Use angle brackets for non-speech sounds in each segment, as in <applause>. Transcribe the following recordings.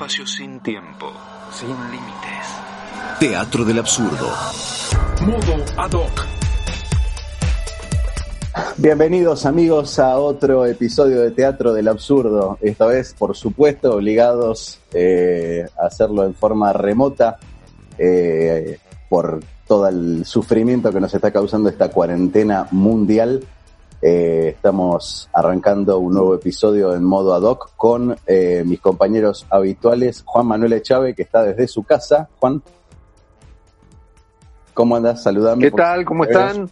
espacio sin tiempo, sin límites. Teatro del absurdo. Modo ad hoc. Bienvenidos amigos a otro episodio de Teatro del Absurdo. Esta vez, por supuesto, obligados eh, a hacerlo en forma remota eh, por todo el sufrimiento que nos está causando esta cuarentena mundial. Eh, estamos arrancando un nuevo episodio en modo ad hoc con eh, mis compañeros habituales, Juan Manuel Echave, que está desde su casa. Juan, ¿cómo andas? Saludame. ¿Qué tal? ¿Cómo están?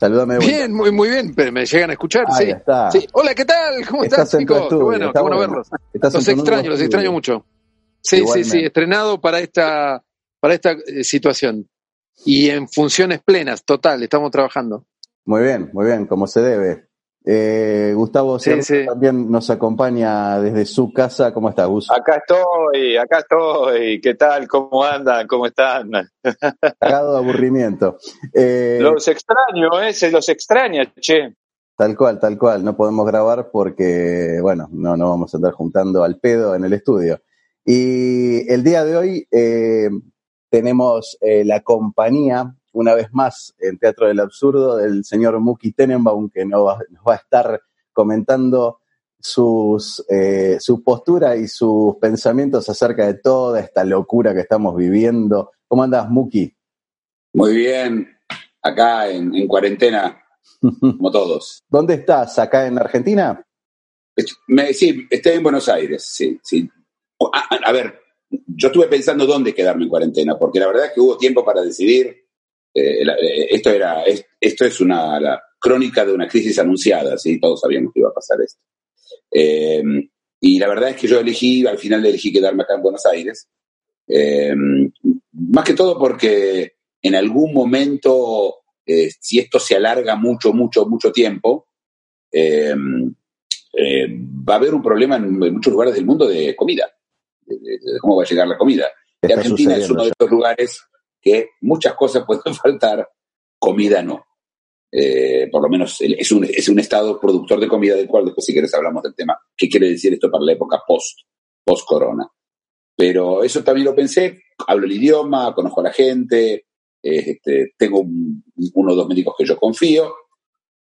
Saludame. Bien, muy, muy bien, pero me llegan a escuchar, sí. está. Sí. Hola, ¿qué tal? ¿Cómo Estás tu chicos? Qué bueno, está qué bueno verlos. Estás Los extraño, los extraño mucho. Sí, sí, Igualmente. sí, estrenado para esta, para esta eh, situación. Y en funciones plenas, total, estamos trabajando. Muy bien, muy bien, como se debe. Eh, Gustavo Sí, también nos acompaña desde su casa. ¿Cómo estás, Gus? Acá estoy, acá estoy. ¿Qué tal? ¿Cómo andan? ¿Cómo están? <laughs> Cagado de aburrimiento. Eh, Los extraño, ¿eh? Se los extraña, che. Tal cual, tal cual. No podemos grabar porque, bueno, no nos vamos a andar juntando al pedo en el estudio. Y el día de hoy eh, tenemos eh, la compañía, una vez más, en Teatro del Absurdo, del señor Muki Tenenbaum, que nos va, nos va a estar comentando sus, eh, su postura y sus pensamientos acerca de toda esta locura que estamos viviendo. ¿Cómo andas, Muki? Muy bien, acá en, en cuarentena, <laughs> como todos. ¿Dónde estás? ¿Acá en Argentina? Me, sí, estoy en Buenos Aires, sí, sí. O- A, a- a ver, yo estuve pensando dónde quedarme en cuarentena, porque la verdad es que hubo tiempo para decidir. Eh, la- eh, esto era, es- esto es una la crónica de una crisis anunciada, sí, todos sabíamos que iba a pasar esto. Eh, y la verdad es que yo elegí, al final elegí quedarme acá en Buenos Aires, eh, más que todo porque en algún momento, eh, si esto se alarga mucho, mucho, mucho tiempo, eh, va a haber un problema en, en muchos lugares del mundo de comida, de, de- de cómo va a llegar la comida. Argentina es uno de ya. esos lugares que muchas cosas <laughs> pueden faltar, comida no. Eh, por lo menos es un, es un estado productor de comida del cual después si quieres hablamos del tema, qué quiere decir esto para la época post, post corona. Pero eso también lo pensé, hablo el idioma, conozco a la gente, eh, este, tengo un- uno o dos médicos que yo confío,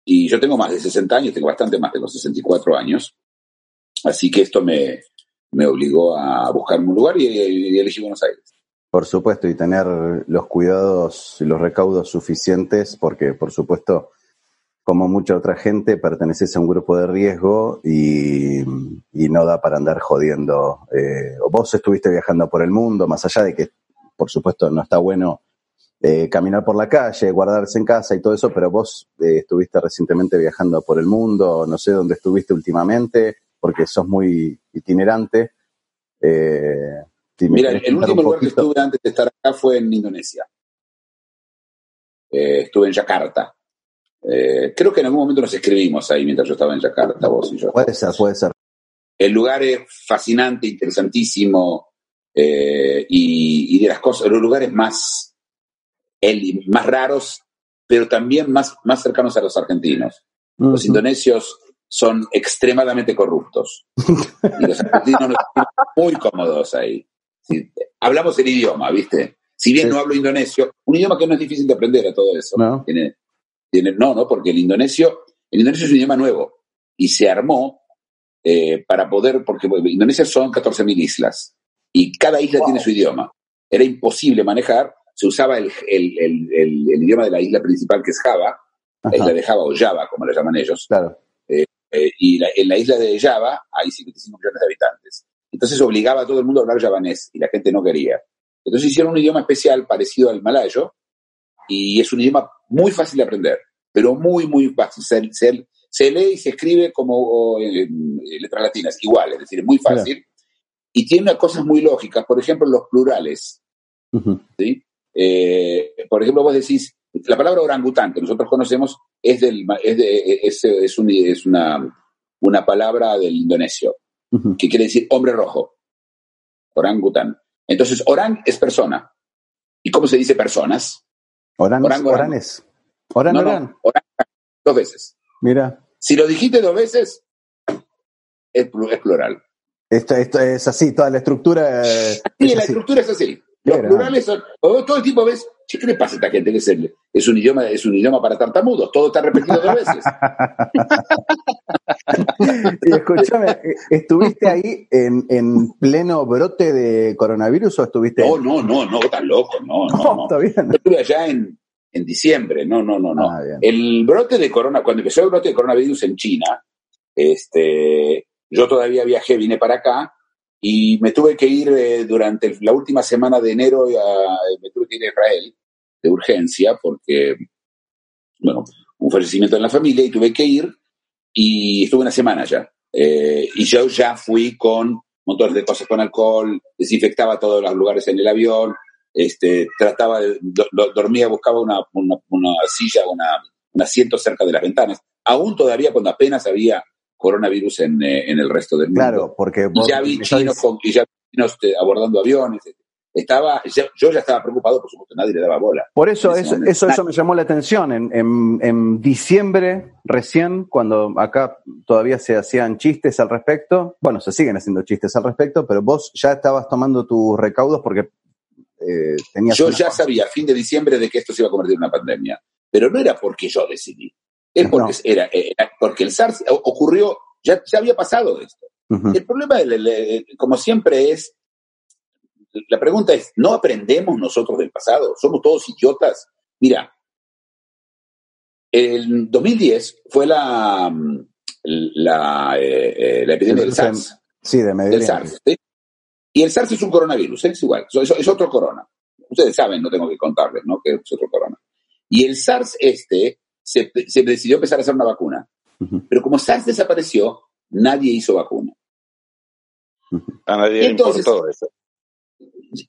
y yo tengo más de 60 años, tengo bastante más, tengo 64 años, así que esto me, me obligó a buscarme un lugar y elegí Buenos Aires. Por supuesto, y tener los cuidados y los recaudos suficientes, porque por supuesto, como mucha otra gente, perteneces a un grupo de riesgo y, y no da para andar jodiendo. Eh, vos estuviste viajando por el mundo, más allá de que, por supuesto, no está bueno eh, caminar por la calle, guardarse en casa y todo eso, pero vos eh, estuviste recientemente viajando por el mundo, no sé dónde estuviste últimamente, porque sos muy itinerante. Eh, Mira, el último lugar que estuve antes de estar acá fue en Indonesia. Eh, estuve en Yakarta. Eh, creo que en algún momento nos escribimos ahí mientras yo estaba en Yakarta, vos y yo. Puede ser, puede ser. El lugar es fascinante, interesantísimo, eh, y, y de las cosas, los lugares más, el- más raros, pero también más, más cercanos a los argentinos. Los indonesios son extremadamente corruptos. Y los argentinos nos muy cómodos ahí. Hablamos el idioma, ¿viste? Si bien no hablo indonesio, un idioma que no es difícil de aprender a todo eso. ¿No? Tiene, tiene, no, no, porque el indonesio, el indonesio es un idioma nuevo y se armó eh, para poder, porque bueno, Indonesia son 14.000 islas y cada isla tiene su idioma. Era imposible manejar, se usaba el, el- el- el- el idioma de la isla principal que es Java, la isla de Java o Java, como le llaman ellos, claro. eh, y la- en la isla de Java hay 55 millones de habitantes. Entonces obligaba a todo el mundo a hablar javanés y la gente no quería. Entonces hicieron un idioma especial parecido al malayo y es un idioma muy fácil de aprender, pero muy, muy fácil. Se, se- se lee y se escribe como eh, letras latinas, igual, es decir, muy fácil. Y tiene cosas muy lógicas, por ejemplo, los plurales. ¿sí? Eh, por ejemplo, vos decís, la palabra orangután que nosotros conocemos es, del, es, de, es, es, es una, una palabra del indonesio, que quiere decir hombre rojo. Orangután. Entonces, orang es persona. ¿Y cómo se dice personas? Orán, Orán, orán. oranes. No, no, orang, dos veces. Mira, Si lo dijiste dos veces, es, plu- es plural. esto, esto es así, toda la estructura. Sí, es la así. estructura es así. Los plurales son. Todo el tiempo ves. ¿Qué le pasa a esta gente? que es, el- es un idioma, es un idioma para tartamudos. Todo está repetido dos veces. <laughs> Y escúchame, eh, ¿estuviste ahí en, en pleno brote de coronavirus o estuviste? No, no, no, no, estás loco. No, no, No, no. está bien. Yo estuve allá en, en diciembre. No, no, no, no. Ah. El brote de corona, cuando empezó el brote de coronavirus en China, este, yo todavía viajé, vine para acá y me tuve que ir eh, durante la última semana de enero, a- me tuve que ir a Israel de urgencia porque, bueno, un fallecimiento en la familia y tuve que ir y estuve una semana ya. Eh, y yo ya fui con montones de cosas con alcohol, desinfectaba todos los lugares en el avión, este, trataba de, do- dormía, buscaba una, una, una silla, una, un asiento cerca de las ventanas, aún todavía cuando apenas había coronavirus en, eh, en el resto del mundo. Claro, porque Y ya vi chinos, con, y ya vi chinos eh, abordando aviones. Estaba, ya- yo ya estaba preocupado, por supuesto, nadie le daba bola. Por eso, eso, eso, eso me llamó la atención. En, en, en diciembre, recién, cuando acá todavía se hacían chistes al respecto, bueno, se siguen haciendo chistes al respecto, pero vos ya estabas tomando tus recaudos porque eh, tenías. Yo ya sabía a fin de diciembre de que esto se iba a convertir en una pandemia, pero no era porque yo decidí, es porque, No. era, era porque el SARS ocurrió, ya, ya había pasado esto. El problema, como siempre, es, la pregunta es, ¿no aprendemos nosotros del pasado? ¿Somos todos idiotas? Mira, el 2010 fue la, la, eh, eh, la epidemia del SARS. Sí, de Del. SARS. ¿sí? Y el SARS es un coronavirus, ¿eh? es igual, es, es otro corona. Ustedes saben, no tengo que contarles, ¿no? Que es otro corona. Y el SARS este se, se decidió empezar a hacer una vacuna. Pero como SARS desapareció, nadie hizo vacuna. A nadie entonces- le importó eso.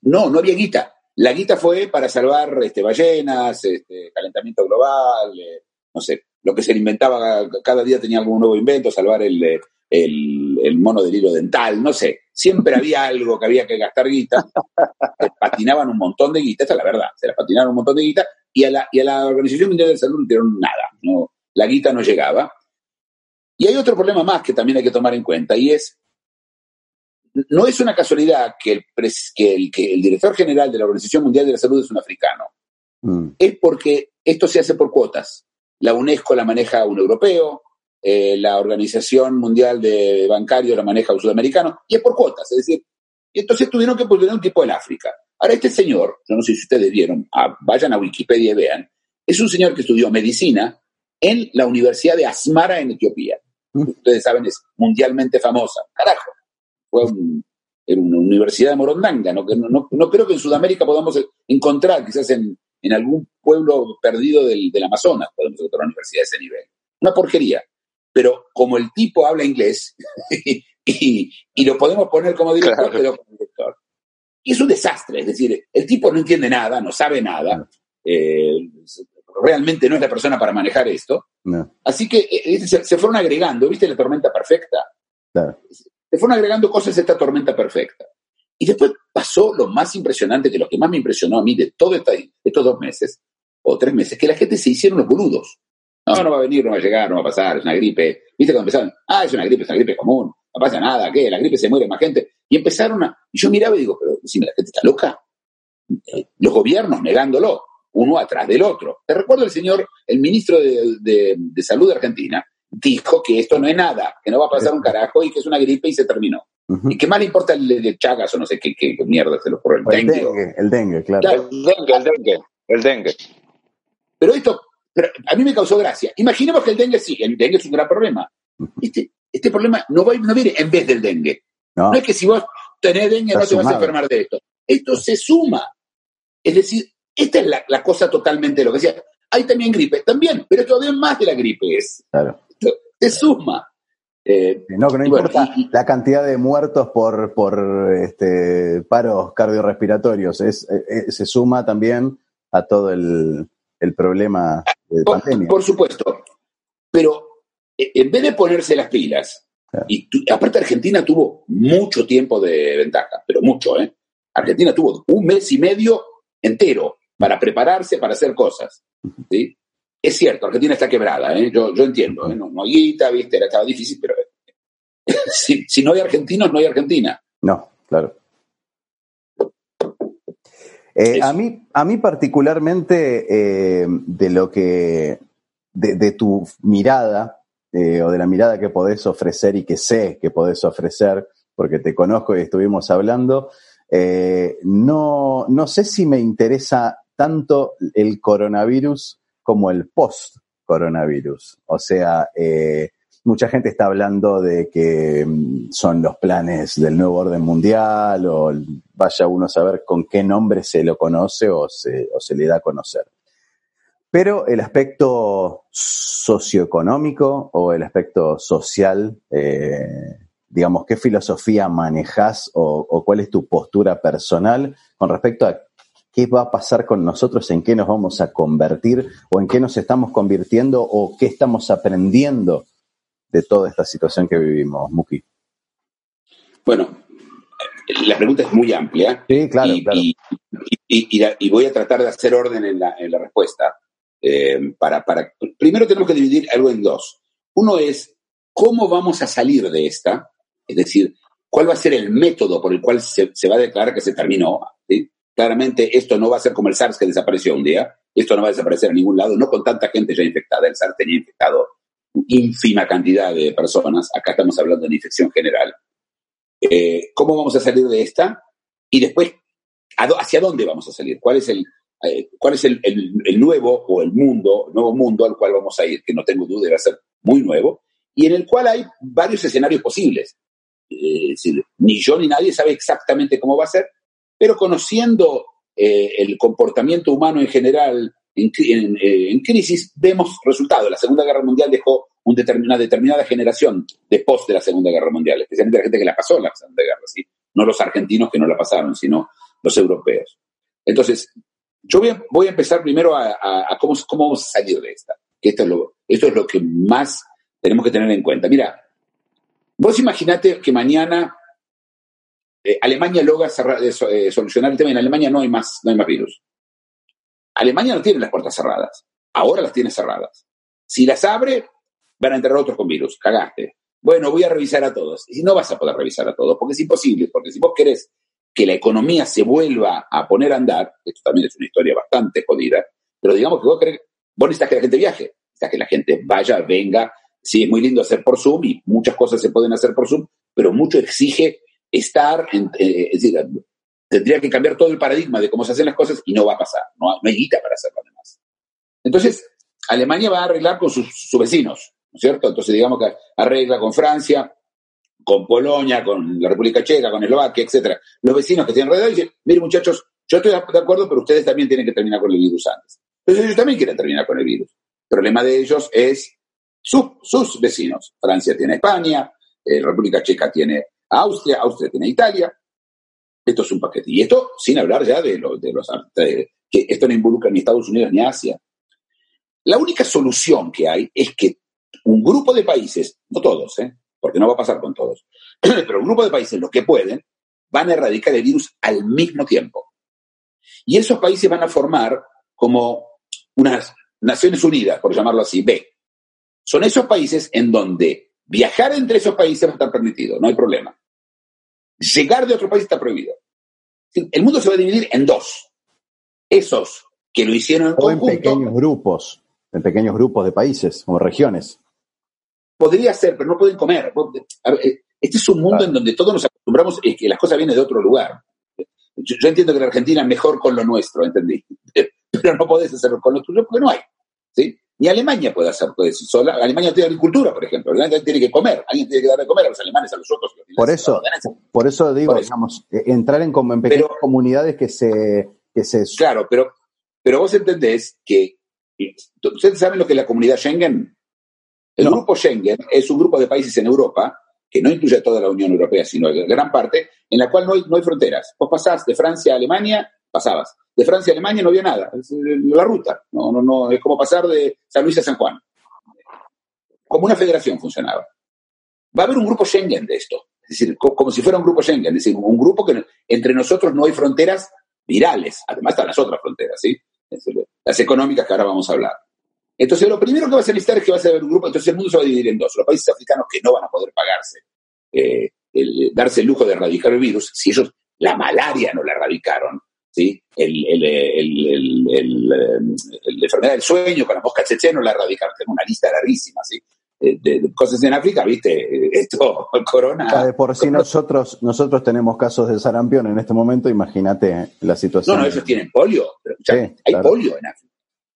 No, no había guita. La guita fue para salvar este, ballenas, este, calentamiento global, eh, no sé, lo que se inventaba, cada día tenía algún nuevo invento, salvar el, eh, el, el mono del hilo dental, no sé. Siempre había algo que había que gastar guita. <laughs> Patinaban un montón de guita, esta es la verdad, se la patinaron un montón de guita y a la, y a la Organización Mundial de la Salud no dieron nada, no, la guita no llegaba. Y hay otro problema más que también hay que tomar en cuenta y es no es una casualidad que el, pres- que el, que el director general de la Organización Mundial de la Salud es un africano. Mm. Es porque esto se hace por cuotas. La UNESCO la maneja un europeo, eh, la Organización Mundial de Bancario la maneja un sudamericano, y es por cuotas. Es decir, y entonces tuvieron que poner un tipo del África. Ahora, este señor, yo no sé si ustedes vieron, ah, vayan a Wikipedia y vean, es un señor que estudió medicina en la Universidad de Asmara en Etiopía. Ustedes saben, es mundialmente famosa. Carajo fue un- en una universidad de Morondanga, ¿no? Creo que en Sudamérica podamos encontrar, quizás en, en algún pueblo perdido del, del Amazonas, podemos encontrar una universidad de ese nivel. Una porquería. Pero como el tipo habla inglés, <laughs> y, y lo podemos poner como director, Claro. pero. Y es un desastre, es decir, el tipo no entiende nada, no sabe nada, eh, realmente no es la persona para manejar esto, No, así que eh, se, se fueron agregando, ¿viste la tormenta perfecta? claro. se fueron agregando cosas a esta tormenta perfecta. Y después pasó lo más impresionante, que lo que más me impresionó a mí de todos estos dos meses, o tres meses, que la gente se hicieron los boludos. No, no va a venir, no va a llegar, no va a pasar, es una gripe. ¿Viste cuando empezaron? Ah, es una gripe, es una gripe común, no pasa nada, ¿qué? La gripe se muere más gente. Y empezaron a... Y yo miraba y digo, pero decime, ¿la gente está loca? Eh, Los gobiernos negándolo, uno atrás del otro. Te recuerdo el señor, el ministro de, de- de Salud de Argentina, dijo que esto no es nada, que no va a pasar un carajo y que es una gripe y se terminó. ¿Y qué más le importa el de Chagas o no sé qué, qué, mierda se lo ocurre? El dengue. el dengue, claro. Claro. El dengue, el dengue, el dengue. Pero esto, pero a mí me causó gracia. Imaginemos que el dengue sí, el dengue es un gran problema. Este, este problema no, va, no viene en vez del dengue. No, No es que si vos tenés dengue Está no te vas a enfermar de esto. Esto se suma. Es decir, esta es la, la cosa totalmente lo que decía. Hay también gripe, también, pero todavía más de la gripe es. claro. te suma. Eh, no, que no importa la cantidad de muertos por, por este, paros cardiorrespiratorios, es, eh, se suma también a todo el, el problema de por, pandemia. Por supuesto, pero en vez de ponerse las pilas, y aparte Argentina tuvo mucho tiempo de ventaja, pero mucho, ¿eh? Argentina tuvo un mes y medio entero para prepararse, para hacer cosas. ¿sí? Es cierto, Argentina está quebrada, ¿eh? yo, yo entiendo, ¿eh? no, no hay guita, ¿viste? Era, estaba difícil, pero <laughs> si, si no hay argentinos, no hay Argentina. No, claro. Eh, a, mí, a mí particularmente eh, de lo que, de, de tu mirada eh, o de la mirada que podés ofrecer y que sé que podés ofrecer, porque te conozco y estuvimos hablando, eh, no, no sé si me interesa tanto el coronavirus como el post-coronavirus. O sea, eh, mucha gente está hablando de que mm, son los planes del nuevo orden mundial o vaya uno a saber con qué nombre se lo conoce o se, o se le da a conocer. Pero el aspecto socioeconómico o el aspecto social, eh, digamos, ¿qué filosofía manejas o, o, cuál es tu postura personal con respecto a qué va a pasar con nosotros, en qué nos vamos a convertir o en qué nos estamos convirtiendo o qué estamos aprendiendo de toda esta situación que vivimos, Muki? Bueno, la pregunta es muy amplia. Sí, claro, y, claro. Y, y, y, voy a tratar de hacer orden en la, en la respuesta. Eh, para, para, primero tenemos que dividir algo en dos. Uno es cómo vamos a salir de esta, es decir, cuál va a ser el método por el cual se, se va a declarar que se terminó. Claramente esto no va a ser como el SARS que desapareció un día, esto no va a desaparecer a ningún lado, no con tanta gente ya infectada, el SARS tenía infectado ínfima cantidad de personas, acá estamos hablando de una infección general. Eh, ¿Cómo vamos a salir de esta? Y después, ¿hacia dónde vamos a salir? ¿Cuál es el, eh, cuál es el, nuevo o el mundo, nuevo mundo al cual vamos a ir? Que no tengo duda, va a ser muy nuevo, y en el cual hay varios escenarios posibles. Eh, ni yo ni nadie sabe exactamente cómo va a ser, pero conociendo eh, el comportamiento humano en general, en, en, en, crisis, vemos resultados. La Segunda Guerra Mundial dejó una determinada generación después de la Segunda Guerra Mundial, especialmente la gente que la pasó la Segunda Guerra, ¿sí? no los argentinos que no la pasaron, sino los europeos. Entonces, yo voy a, empezar primero a, cómo, cómo vamos a salir de esta, esto es, lo, esto es lo que más tenemos que tener en cuenta. Mira, vos imaginate que mañana eh, Alemania logra eh, eh, solucionar el tema, en Alemania no hay más, no hay más virus. Alemania no tiene las puertas cerradas. Ahora las tiene cerradas. Si las abre, van a entrar otros con virus. Cagaste. Bueno, voy a revisar a todos. Y no vas a poder revisar a todos, porque es imposible. Porque si vos querés que la economía se vuelva a poner a andar, esto también es una historia bastante jodida, pero digamos que vos querés, vos necesitas que la gente viaje, necesitas que la gente vaya, venga. Sí, es muy lindo hacer por Zoom y muchas cosas se pueden hacer por Zoom, pero mucho exige estar, en, eh, es decir, tendría que cambiar todo el paradigma de cómo se hacen las cosas y no va a pasar. No, no hay guita para hacerlo además. Entonces, Alemania va a arreglar con sus, sus vecinos, ¿no es cierto? Entonces, digamos que arregla con Francia, con Polonia, con la República Checa, con Eslovaquia, etcétera. Los vecinos que tienen alrededor dicen, mire muchachos, yo estoy de acuerdo, pero ustedes también tienen que terminar con el virus antes. Entonces ellos también quieren terminar con el virus. El problema de ellos es sus, sus vecinos. Francia tiene España, eh, República Checa tiene Austria, Austria tiene Italia. Esto es un paquete. Y esto sin hablar ya de, lo, de los... Que esto no involucra ni Estados Unidos ni Asia. La única solución que hay es que un grupo de países, no todos, ¿eh? Porque no va a pasar con todos, <clears throat> pero un grupo de países, los que pueden, van a erradicar el virus al mismo tiempo. Y esos países van a formar como unas Naciones Unidas, por llamarlo así, B. Son esos países en donde viajar entre esos países va a estar permitido, no hay problema. Llegar de otro país está prohibido. El mundo se va a dividir en dos. Esos que lo hicieron en o conjunto. en pequeños grupos, en pequeños grupos de países o regiones. Podría ser, pero no pueden comer. Este es un mundo claro. en donde todos nos acostumbramos y que las cosas vienen de otro lugar. Yo, yo, entiendo que la Argentina es mejor con lo nuestro, entendí. <laughs> Pero no podés hacerlo con lo tuyo porque no hay. ¿sí? Ni Alemania puede hacer puede decir sola. Alemania tiene agricultura, por ejemplo. Alemania tiene que comer. Alguien tiene que dar de comer a los alemanes, a los otros. Por eso, por eso digo, por eso. digamos, entrar en, en pequeñas pero, comunidades que se, que se... Claro, pero, pero vos entendés que... ¿Ustedes saben lo que es la comunidad Schengen? El No. grupo Schengen es un grupo de países en Europa, que no incluye a toda la Unión Europea, sino gran parte, en la cual no hay, no hay fronteras. Vos pasás de Francia a Alemania, pasabas. De Francia a Alemania no había nada, es eh, la ruta. No, no, no, es como pasar de San Luis a San Juan. Como una federación funcionaba. Va a haber un grupo Schengen de esto. Es decir, co- como si fuera un grupo Schengen, es decir, un grupo que entre nosotros no hay fronteras virales. Además están las otras fronteras, ¿sí? Decir, Las económicas que ahora vamos a hablar. Entonces, lo primero que va a ser necesitar es que va a ser un grupo, entonces el mundo se va a dividir en dos. Los países africanos que no van a poder pagarse, eh, el- darse el lujo de erradicar el virus, si ellos la malaria no la erradicaron, ¿sí? El, eh, la enfermedad del sueño con la mosca cheche no la erradicaron. Tengo una lista larguísima, ¿sí? Eh, De, de cosas en África, ¿viste? Eh, <laughs> Esto, el corona. De por sí <laughs> nosotros, nosotros tenemos casos de sarampión en este momento, imagínate la No, situación. no, ellos tienen polio. Pero, Sí, hay claro. polio en África.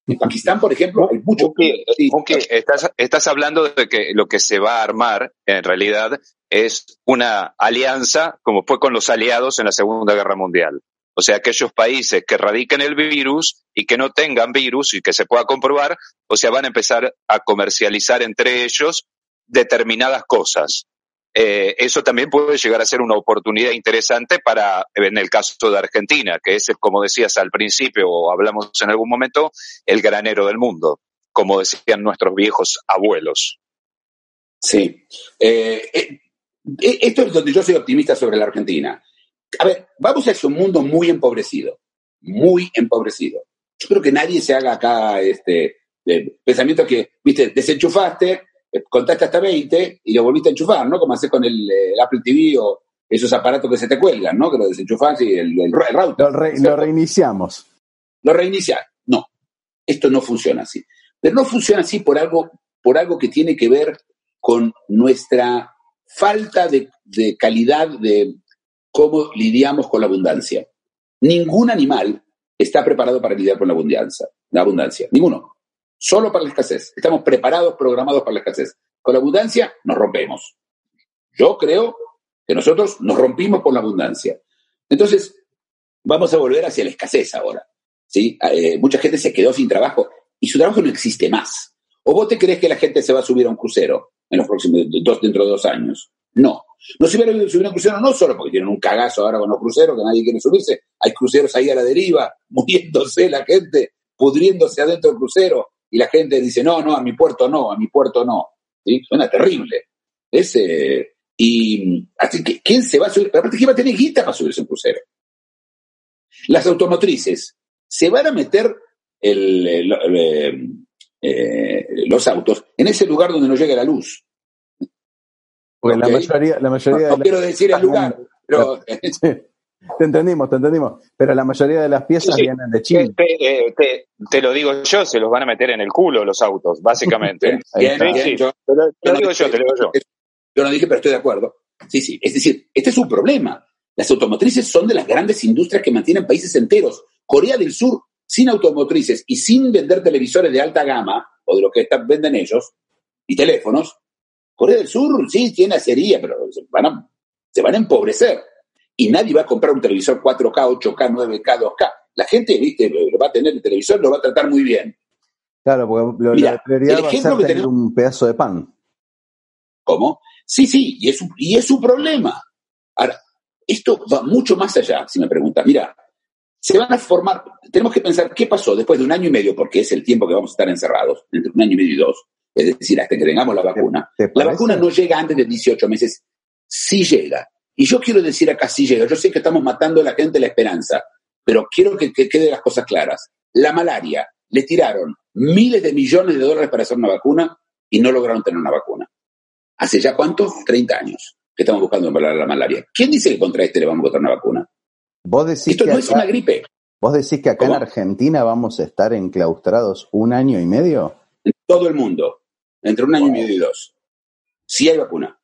En Pakistán, por ejemplo, hay mucho Sí. Estás, estás hablando de que lo que se va a armar, en realidad, es una alianza, como fue con los aliados en la Segunda Guerra Mundial. O sea, aquellos países que radiquen el virus y que no tengan virus y que se pueda comprobar, o sea, van a empezar a comercializar entre ellos determinadas cosas. Eh, eso también puede llegar a ser una oportunidad interesante para, en el caso de Argentina, que es, como decías al principio o hablamos en algún momento, el granero del mundo, como decían nuestros viejos abuelos. Sí. Eh, eh, esto es donde yo soy optimista sobre la Argentina. A ver, vamos hacia un mundo muy empobrecido, muy empobrecido. Yo creo que nadie se haga acá este pensamiento que, viste, desenchufaste, contaste hasta 20 y lo volviste a enchufar, ¿no? Como haces con el, eh, el Apple TV o esos aparatos que se te cuelgan, ¿no? Que lo desenchufás y el, router. Lo, re- lo reiniciamos. lo reiniciar. No, esto no funciona así. Pero no funciona así por algo, por algo que tiene que ver con nuestra falta de, de calidad de cómo lidiamos con la abundancia. Ningún animal está preparado para lidiar con la abundancia. La abundancia. Ninguno. Solo para la escasez. Estamos preparados, programados para la escasez. Con la abundancia nos rompemos. Yo creo que nosotros nos rompimos por la abundancia. Entonces, vamos a volver hacia la escasez ahora. ¿sí? Eh, mucha gente se quedó sin trabajo y su trabajo no existe más. ¿O vos te crees que la gente se va a subir a un crucero en los próximos dos, dentro de dos años? No. No se van a subir a un crucero no solo porque tienen un cagazo ahora con los cruceros, que nadie quiere subirse. Hay cruceros ahí a la deriva, <laughs> muriéndose la gente, pudriéndose adentro del crucero, y la gente dice, no, no, a mi puerto no, a mi puerto no. ¿Sí? Suena terrible. Es, eh, y así que, ¿quién se va a subir? Pero aparte, ¿quién va a tener guita para subirse un crucero? Las automotrices se van a meter el, el, el, eh, los autos en ese lugar donde no llega la luz. Porque la mayoría, la mayoría No, de no quiero decir el lugar, pero <laughs> te entendimos, te entendimos. Pero la mayoría de las piezas Sí, vienen de China. Te, eh, te- te lo digo yo, se los van a meter en el culo los autos, básicamente. Bien, <laughs> bien, Sí, sí. yo, Te lo, te yo lo no digo dije- yo, te lo digo yo. Yo no dije, pero estoy de acuerdo. Sí, sí. Es decir, este es un problema. Las automotrices son de las grandes industrias que mantienen países enteros. Corea del Sur, sin automotrices y sin vender televisores de alta gama, o de lo que están, venden ellos, y teléfonos, Corea del Sur sí tiene acería, pero se van, a, se van a empobrecer. Y nadie va a comprar un televisor 4K, 8K, 9K, 2K. La gente, viste, lo va a tener el televisor, lo va a tratar muy bien. Claro, porque lo, la prioridad el va a ser que tener tenemos- un pedazo de pan. ¿Cómo? Sí, sí, y es, un- y es su problema. Ahora, esto va mucho más allá, si me preguntas. Mira, se van a formar, tenemos que pensar qué pasó después de un año y medio, porque es el tiempo que vamos a estar encerrados, entre un año y medio y dos, es decir, hasta que tengamos la vacuna. ¿Te La vacuna no llega antes de 18 meses, sí llega. Y yo quiero decir acá sí llega. Yo sé que estamos matando a la gente la esperanza, pero quiero que, que queden las cosas claras. La malaria, le tiraron miles de millones de dólares para hacer una vacuna y no lograron tener una vacuna. ¿Hace ya cuánto? 30 años que estamos buscando para la malaria. ¿Quién dice que contra este le vamos a botar una vacuna? Vos decís, Esto que no es una gripe. vos decís que acá en. Argentina vamos a estar enclaustrados un año y medio. En todo el mundo, entre un año y medio y dos. Si hay vacuna.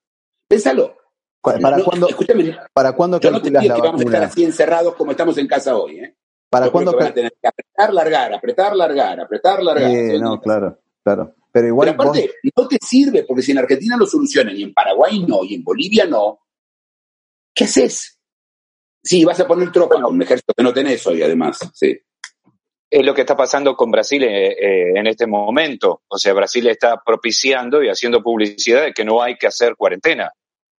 Pénsalo. ¿Cu- ¿Para No, cuándo, Escúchame, ¿para cuándo yo no te calculas digo la que vamos a estar así encerrados como estamos en casa hoy. ¿eh? ¿Para Yo cuándo que van a tener que apretar, largar, apretar, largar, apretar, largar. Eh, ¿sí? no, claro, claro. Pero igual Pero aparte, no te sirve, porque si en Argentina lo solucionan y en Paraguay no, y en Bolivia no, ¿qué haces? Sí, vas a poner tropa con un ejército que no tenés hoy, además. Sí. es lo que está pasando con Brasil eh, eh, en este momento. O sea, Brasil está propiciando y haciendo publicidad de que no hay que hacer cuarentena.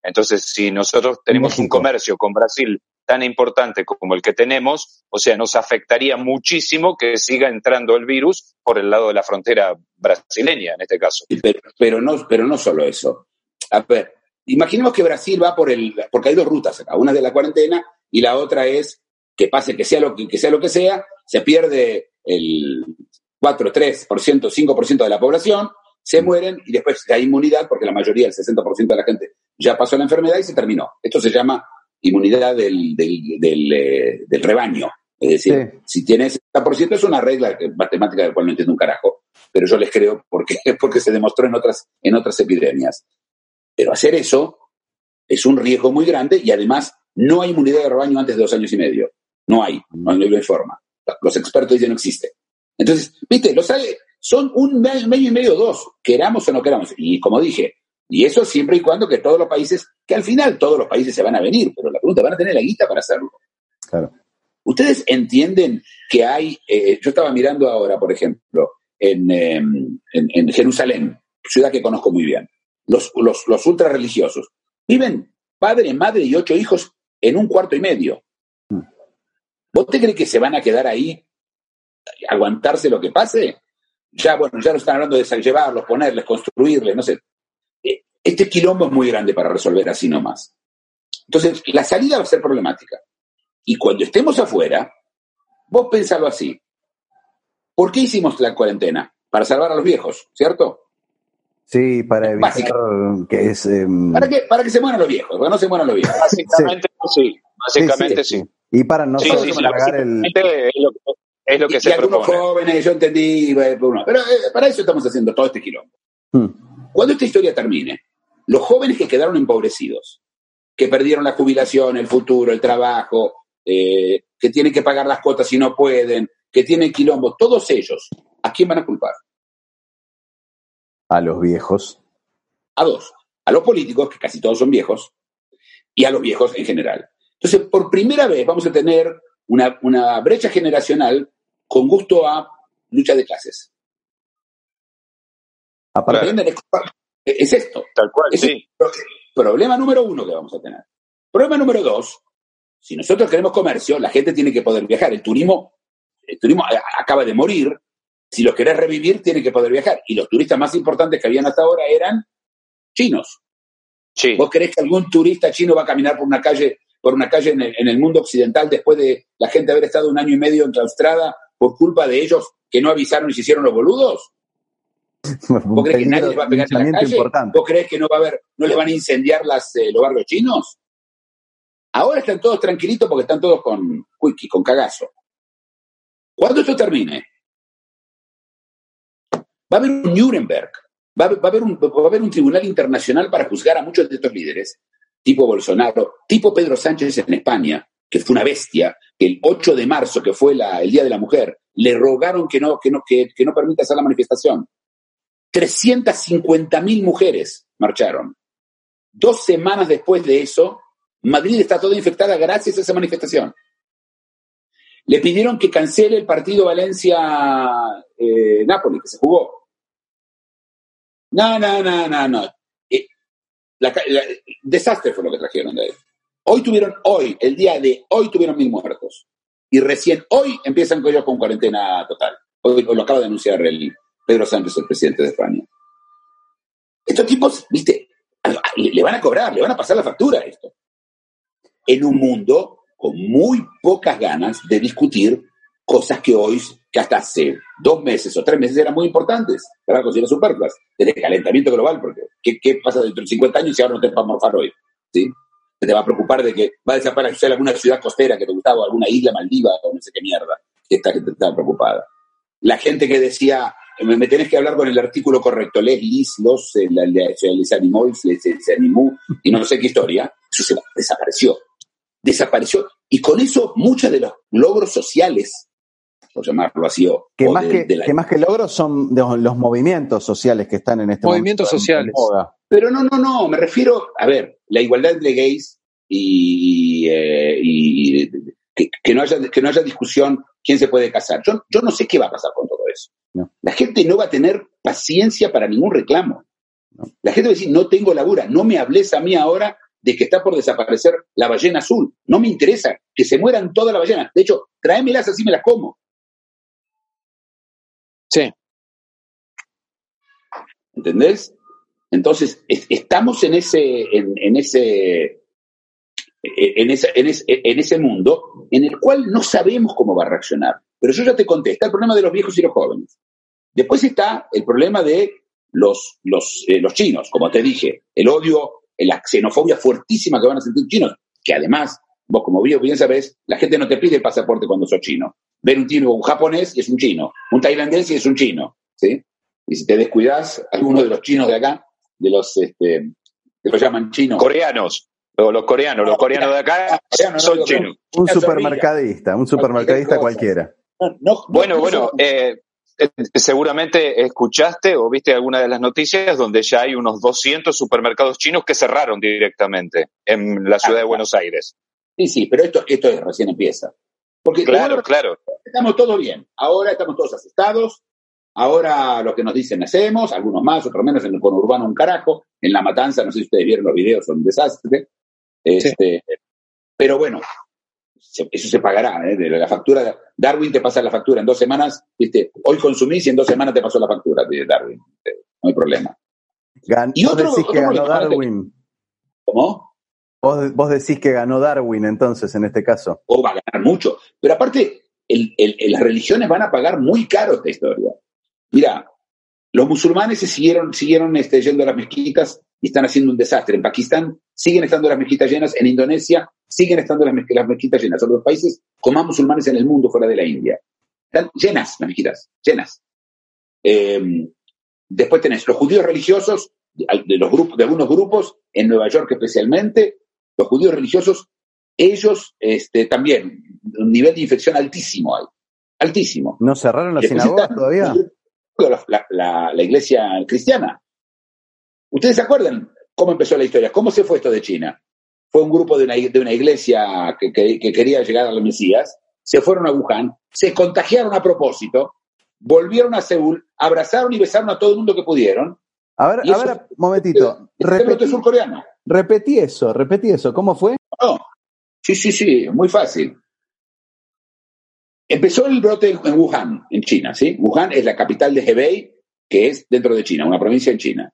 Entonces, si nosotros tenemos un comercio con Brasil tan importante como el que tenemos, o sea, nos afectaría muchísimo que siga entrando el virus por el lado de la frontera brasileña, en este caso. Pero, pero no, pero no solo eso. A ver, imaginemos que Brasil va por el, porque hay dos rutas acá, una es de la cuarentena y la otra es que pase que sea lo que, que sea lo que sea, se pierde el 4, 3%, 5% de la población, se mueren y después hay inmunidad porque la mayoría, el 60% de la gente ya pasó la enfermedad y se terminó. Esto se llama inmunidad del, del, del, eh, del rebaño. Es decir, si tienes 60% es una regla matemática del cual no entiendo un carajo, pero yo les creo porque, <laughs> porque se demostró en otras, en otras epidemias. Pero hacer eso es un riesgo muy grande y además no hay inmunidad de rebaño antes de dos años y medio. No hay, no, hay, lo informa. Los expertos dicen no existe. Entonces, viste, los son un medio y medio, dos, queramos o no queramos. Y como dije, y eso siempre y cuando que todos los países, que al final todos los países se van a venir, pero la pregunta, ¿van a tener la guita para hacerlo? Claro. Ustedes entienden que hay, eh, yo estaba mirando ahora, por ejemplo, en, eh, en, en, Jerusalén, ciudad que conozco muy bien, los, los, los ultra religiosos, viven padre, madre y ocho hijos en un cuarto y medio. ¿Vos te crees que se van a quedar ahí, aguantarse lo que pase? Ya, bueno, ya lo están hablando de llevarlos, ponerles, construirles, no sé. Este quilombo es muy grande para resolver así nomás. Entonces, la salida va a ser problemática. Y cuando estemos afuera, vos pensalo así. ¿Por qué hicimos la cuarentena? Para salvar a los viejos, ¿cierto? Sí, para evitar que es... Eh... ¿Para, que, para que se mueran los viejos, para no se mueran los viejos. Básicamente sí, básicamente sí. sí. Y para no sí, sí, pagar el... Es lo, es lo que y, se y algunos propone. jóvenes, yo entendí, pero eh, para eso estamos haciendo todo este quilombo. Hmm. Cuando esta historia termine, los jóvenes que quedaron empobrecidos, que perdieron la jubilación, el futuro, el trabajo, eh, que tienen que pagar las cuotas y no pueden, que tienen quilombo, todos ellos, ¿a quién van a culpar? A los viejos. A dos. A los políticos, que casi todos son viejos, y a los viejos en general. Entonces, por primera vez vamos a tener una, una brecha generacional con gusto a lucha de clases. Aparte. Es, es esto. Tal cual, Es sí. problema número uno que vamos a tener. Problema número dos, si nosotros queremos comercio, la gente tiene que poder viajar. El turismo, el turismo acaba de morir. Si lo querés revivir, tiene que poder viajar. Y los turistas más importantes que habían hasta ahora eran chinos. Sí. ¿Vos creés que algún turista chino va a caminar por una calle, por una calle en el, en el mundo occidental después de la gente haber estado un año y medio enclaustrada por culpa de ellos que no avisaron y se hicieron los boludos? <laughs> ¿Vos crees que nadie les va a pegar en la calle? importante. ¿Vos crees que no va a haber, no les van a incendiar las, eh, los barrios chinos? Ahora están todos tranquilitos porque están todos con wiki, con cagazo. Cuando esto termine, va a haber un Nuremberg, va a haber, va a haber un, va a haber un tribunal internacional para juzgar a muchos de estos líderes, tipo Bolsonaro, tipo Pedro Sánchez en España, que fue una bestia, que el 8 de marzo, que fue la- el Día de la Mujer, le rogaron que no, que no, que, que no permita hacer la manifestación. 350 mil mujeres marcharon. Dos semanas después de eso, Madrid está toda infectada gracias a esa manifestación. Le pidieron que cancele el partido Valencia-Nápoles, que se jugó. No, no, no, no, no. Eh, desastre fue lo que trajeron de ahí. Hoy tuvieron, hoy, el día de hoy tuvieron mil muertos. Y recién hoy empiezan con ellos con cuarentena total. Hoy, hoy lo acaba de anunciar el Pedro Sánchez, el presidente de España. Estos tipos, viste, le, van a cobrar, le van a pasar la factura a esto. En un mundo con muy pocas ganas de discutir cosas que hoy, que hasta hace dos meses o tres meses eran muy importantes, para considerar superfluas, desde calentamiento global, porque ¿qué, qué pasa dentro de 50 años si ahora no te va a morfar hoy? ¿Sí? Te va a preocupar de que va a desaparecer alguna ciudad costera que te gustaba, alguna isla Maldiva, o no sé qué mierda, que esta gente estaba preocupada. La gente que decía, me, me tenés que hablar con el artículo correcto, les, lis, los, eh, la- les animó, les, se animó, y no sé qué historia, eso se desapareció. Desapareció. Y con eso, muchos de los logros sociales, por llamarlo así, o, Que o más de- que, de la- que más que logros son de los movimientos sociales que están en este Movimientos momento en- sociales. Pero no, no, no, me refiero, a ver, la igualdad entre gays y, eh, y que, que no haya, que no haya discusión quién se puede casar. Yo, yo no sé qué va a pasar con todo eso. No. La gente no va a tener paciencia para ningún reclamo. La gente va a decir, no tengo labura, no me hables a mí ahora de que está por desaparecer la ballena azul. No me interesa que se mueran todas las ballenas. De hecho, tráemelas así me las como. Sí. ¿Entendés? Entonces, es- estamos en ese, en, en ese, en, ese, en, ese, en ese mundo en el cual no sabemos cómo va a reaccionar. Pero yo ya te conté, está el problema de los viejos y los jóvenes. Después está el problema de los, los, eh, los chinos, como te dije, el odio, la xenofobia fuertísima que van a sentir chinos, que además, vos como bien, bien sabés, la gente no te pide el pasaporte cuando sos chino. Ven un chino, un japonés y es un chino, un tailandés y es un chino, ¿sí? Y si te descuidas, alguno de los chinos de acá, de los, este, que los llaman chinos. Coreanos, o los coreanos, los coreanos de acá no son chinos. Un supermercadista, un supermercadista Cualquier cualquiera. No, no- no- Bueno, no bueno, eh, seguramente escuchaste o viste alguna de las noticias donde ya hay unos 200 supermercados chinos que cerraron directamente en la ciudad de Buenos Aires. Sí, sí, pero esto, esto es- recién empieza. Porque Claro, claro. estamos todos bien. Ahora estamos todos asustados. Ahora lo que nos dicen hacemos, algunos más, otros menos, en el conurbano un carajo. En la matanza, no sé si ustedes vieron los videos, son un desastre. Este, Pero bueno, se- eso se pagará. ¿eh? De la factura, Darwin te pasa la factura en dos semanas. ¿viste? Hoy consumís y en dos semanas te pasó la factura de Darwin. No hay problema. Gan- Y vos otro- decís otro que ganó Darwin. ¿Cómo? Vos, vos decís que ganó Darwin entonces en este caso. o va a ganar mucho. Pero aparte, el- el- el- las religiones van a pagar muy caro esta historia. Mira, los musulmanes se siguieron, siguieron este, yendo a las mezquitas y están haciendo un desastre. En Pakistán siguen estando las mezquitas llenas, en Indonesia siguen estando las, mez- las mezquitas llenas. Son los países con más musulmanes en el mundo fuera de la India. Están llenas las mezquitas, llenas. Eh, después tenés los judíos religiosos, de, los grupos, de algunos grupos, en Nueva York especialmente, los judíos religiosos ellos este, también, un nivel de infección altísimo hay, altísimo. ¿No cerraron las sinagogas todavía? La, <laughs> la- la- la iglesia cristiana. ¿Ustedes se acuerdan cómo empezó la historia? ¿Cómo se fue esto de China? Fue un grupo de una, de una iglesia que, que- que quería llegar al Mesías, se fueron a Wuhan, se contagiaron a propósito, volvieron a Seúl, abrazaron y besaron a todo el mundo que pudieron. A ver, a ver, momentito. Brote Repetí, surcoreano. repetí eso, repetí eso. ¿Cómo fue? No, sí, sí, sí, muy fácil. Empezó el brote en en Wuhan, en China, ¿sí? Wuhan es la capital de Hebei, que es dentro de China, una provincia en China.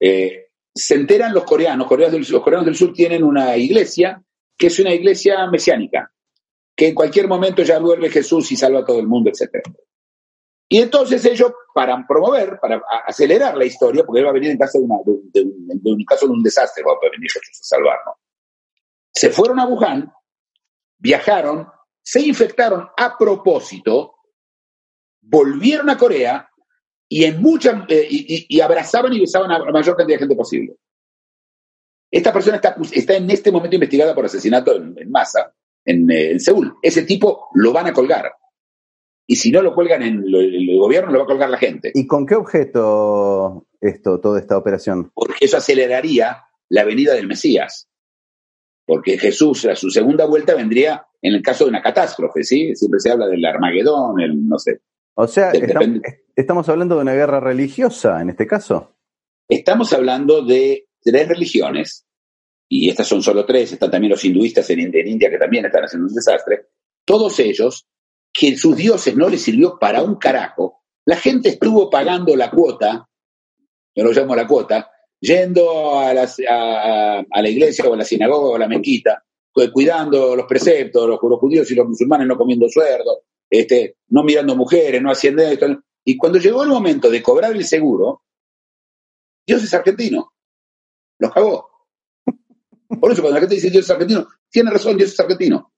Eh, se enteran los coreanos, coreanos del, los coreanos del sur tienen una iglesia que es una iglesia mesiánica, que en cualquier momento ya vuelve Jesús y salva a todo el mundo, etc. Y entonces ellos, para promover, para acelerar la historia, porque él va a venir en caso de un caso de un desastre, va a venir Jesús a salvarnos. Se fueron a Wuhan, viajaron, se infectaron a propósito, volvieron a Corea y en muchas eh, y, abrazaban y besaban a la mayor cantidad de gente posible. Esta persona está, está en este momento investigada por asesinato en, en masa en, eh, en Seúl. Ese tipo lo van a colgar. Y si no lo cuelgan en lo- el gobierno, lo va a colgar la gente. ¿Y con qué objeto esto, toda esta operación? porque eso aceleraría la venida del Mesías. Porque Jesús, a su segunda vuelta, vendría en el caso de una catástrofe, ¿sí? Siempre se habla del Armagedón, el no sé. O sea, estamos, hablando de una guerra religiosa en este caso. Estamos hablando de tres religiones, y estas son solo tres, están también los hinduistas en, en India que también están haciendo un desastre, todos ellos, que sus dioses no les sirvió para un carajo, la gente estuvo pagando la cuota, yo lo llamo la cuota, yendo a, las- a- a- a la iglesia o a la sinagoga o a la mezquita, cu- cuidando los preceptos, los, los judíos y los musulmanes no comiendo suerdo, este, no mirando mujeres, no haciendo esto. Y cuando llegó el momento de cobrar el seguro, Dios es argentino. Los cagó. Por eso cuando la gente dice Dios es argentino, tiene razón, Dios es argentino.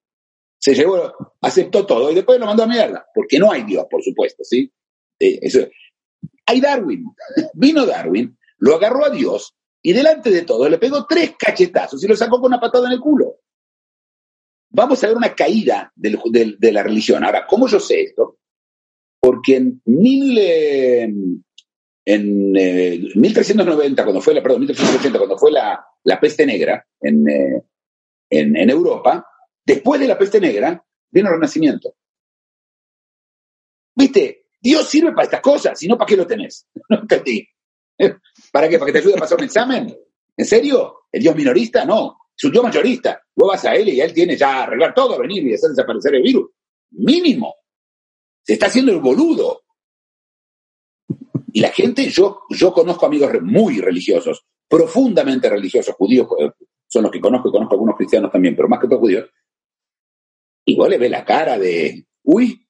Se llevó, aceptó todo y después lo mandó a mierda. Porque no hay Dios, por supuesto, ¿sí? Eh, Hay Darwin. Vino Darwin, lo agarró a Dios y delante de todo le pegó tres cachetazos y lo sacó con una patada en el culo. Vamos a ver una caída del- del- de la religión. Ahora, ¿cómo yo sé esto? Porque en mil, eh, en eh, 1390, cuando fue la, perdón, 1380, cuando fue la, la peste negra en, eh, en, en Europa, después de la peste negra vino el Renacimiento. ¿Viste? Dios sirve para estas cosas, si no, ¿para qué lo tenés? <laughs> No entendí. ¿Para qué? ¿Para que te ayude a pasar un examen? ¿En serio? ¿El Dios minorista? No. Es un Dios mayorista. Vos vas a él y él tiene ya arreglar todo, venir y hacer desaparecer el virus. Mínimo. Se está haciendo el boludo. Y la gente, yo, yo conozco amigos muy religiosos, profundamente religiosos, judíos, eh, son los que conozco y conozco algunos cristianos también, pero más que todos judíos. Igual le ve la cara de, uy,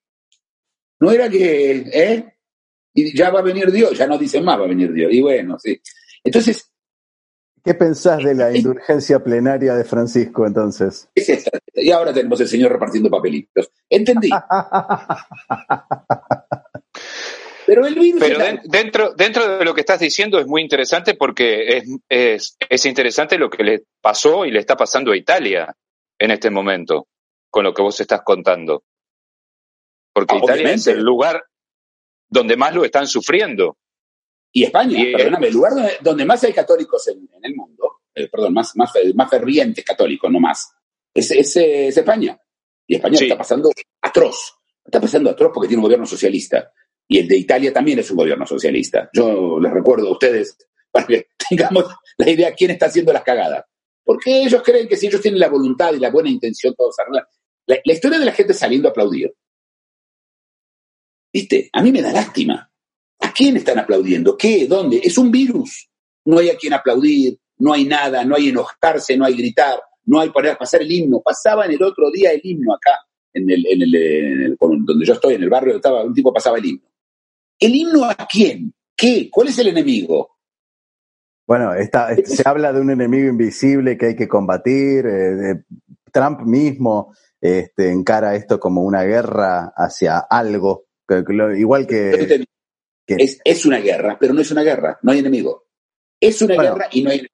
no era que, ¿eh? Y ya va a venir Dios, ya no dicen más va a venir Dios. Y bueno, sí. Entonces. ¿Qué pensás de la <laughs> indulgencia plenaria de Francisco entonces? <laughs> Es esta. Y ahora tenemos el Señor repartiendo papelitos. Entendí. <laughs> Pero el virus. Pero dentro, dentro de lo que estás diciendo es muy interesante porque es, es, es interesante lo que le pasó y le está pasando a Italia en este momento, con lo que vos estás contando. Porque Ah, Italia obviamente. es el lugar donde más lo están sufriendo. Y España, Y, perdóname, el lugar donde, donde más hay católicos en, en el mundo, eh, perdón, más, más, fe- más fervientes católicos, no más, es, es, es España. Y España Sí. está pasando atroz. Está pasando atroz porque tiene un gobierno socialista. Y el de Italia también es un gobierno socialista. Yo les recuerdo a ustedes, <laughs> para que tengamos la idea quién está haciendo las cagadas. Porque ellos creen que si ellos tienen la voluntad y la buena intención, todo se arregla. La, la historia de la gente saliendo a aplaudir, ¿viste? A mí me da lástima. ¿A quién están aplaudiendo? ¿Qué? ¿Dónde? Es un virus. No hay a quien aplaudir, no hay nada, no hay enojarse, no hay gritar, no hay poner pasar el himno. Pasaban el otro día el himno acá, en el, en el, en el- donde yo estoy, en el barrio, estaba, un tipo pasaba el himno. ¿El himno a quién? ¿Qué? ¿Cuál es el enemigo? Bueno, está, se habla de un enemigo invisible que hay que combatir. eh, Trump mismo este, encara esto como una guerra hacia algo. que- que lo- igual que Es, es una guerra, pero no es una guerra, no hay enemigo. Es una Bueno. guerra y no hay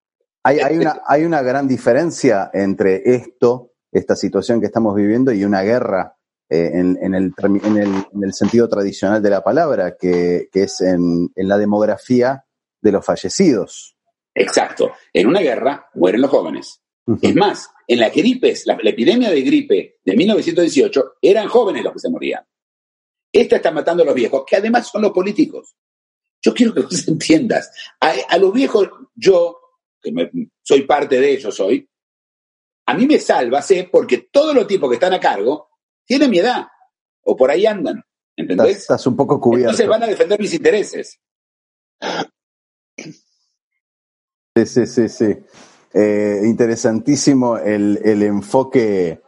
hay, hay, una, hay una gran diferencia entre esto, esta situación que estamos viviendo, y una guerra eh, en, en el, en, el, en el sentido tradicional de la palabra, que, que es en, en la demografía de los fallecidos. Exacto. En una guerra mueren los jóvenes. Es más, en la gripes, la, la epidemia de gripe de 1918, eran jóvenes los que se morían. Esta está matando a los viejos, que además son los políticos. Yo quiero que <laughs> vos entiendas. A, a los viejos, yo, que me- soy parte de ellos hoy, a mí me salva, sé, porque todos los tipos que están a cargo tienen mi edad, o por ahí andan. Estás, ¿Entendés? estás un poco cubierto. Entonces van a defender mis intereses. Sí, sí, sí, sí. Eh, interesantísimo el, el enfoque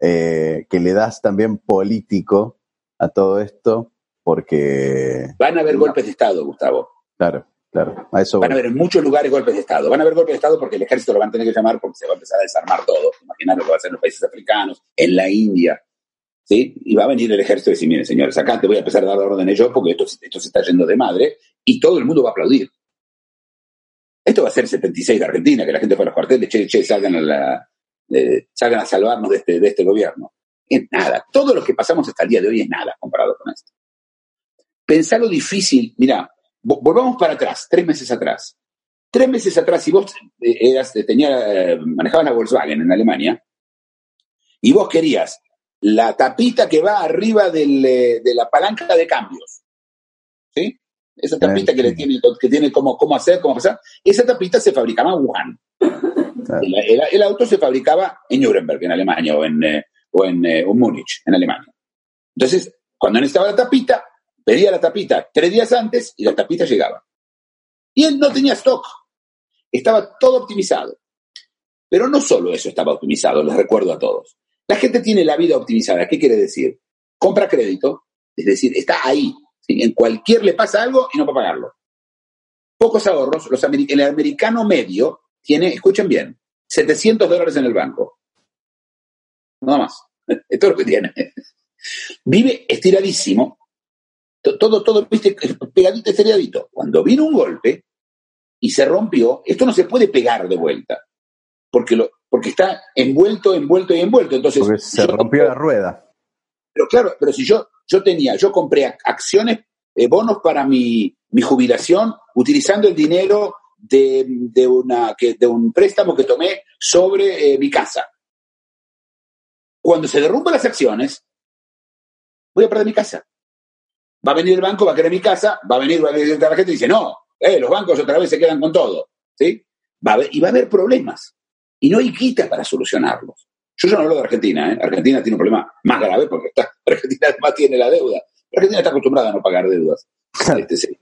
eh, que le das también político a todo esto, porque, Van a haber No. golpes de Estado, Gustavo. claro, claro, a eso Van a haber en muchos lugares golpes de Estado. Van a haber golpes de Estado porque el ejército lo van a tener que llamar porque se va a empezar a desarmar todo. Imaginar lo que va a hacer en los países africanos, en la India. ¿Sí? Y va a venir el ejército y decir, miren, señores, acá te voy a empezar a dar órdenes yo porque esto, esto se está yendo de madre y todo el mundo va a aplaudir. Esto va a ser el 76 de Argentina, que la gente fue a los cuarteles, che, che, salgan a, la, eh, salgan a salvarnos de este, de este gobierno. Es nada. Todo lo que pasamos hasta el día de hoy es nada comparado con esto. Pensar lo difícil, mira, vo- volvamos para atrás, tres meses atrás. Tres meses atrás, si vos eh, eras, tenía, eh, manejabas la Volkswagen en Alemania y vos querías la tapita que va arriba del, eh, de la palanca de cambios, ¿sí? Esa tapita que le tiene, que tiene cómo, cómo hacer, cómo pasar, esa tapita se fabricaba en Wuhan. El, el- el auto se fabricaba en Nuremberg, en Alemania, o en, eh, eh, en Múnich, en Alemania. Entonces, cuando necesitaba la tapita, pedía la tapita tres días antes y la tapita llegaba. Y él no tenía stock. Estaba todo optimizado. Pero no solo eso estaba optimizado, les recuerdo a todos. La gente tiene la vida optimizada. ¿Qué quiere decir? Compra crédito, es decir, está ahí. ¿sí? En cualquier le pasa algo y no va a pagarlo. Pocos ahorros. Los ameri- el americano medio tiene, escuchen bien, 700 dólares en el banco. Nada más. Esto <laughs> es lo que tiene. Vive estiradísimo. To- Todo, todo, viste, pegadito, estiradito. Cuando vino un golpe y se rompió, esto no se puede pegar de vuelta. Porque, lo, porque está envuelto, envuelto y envuelto. Entonces, Porque se rompió la rueda. pero claro, pero si yo, yo tenía, yo compré ac- acciones, eh, bonos para mi, mi jubilación, utilizando el dinero de, de, una, que, de un préstamo que tomé sobre eh, mi casa. Cuando se derrumban las acciones, voy a perder mi casa. va a venir el banco, va a querer mi casa, va a venir, va a venir la gente y dice, no, eh, los bancos otra vez se quedan con todo. ¿Sí? Va a haber- y va a haber problemas. Y no hay quita para solucionarlos. Yo ya no hablo de Argentina, ¿eh? Argentina tiene un problema más grave porque está, <laughs> Argentina además tiene la deuda. Argentina está acostumbrada a no pagar deudas. Este, sí.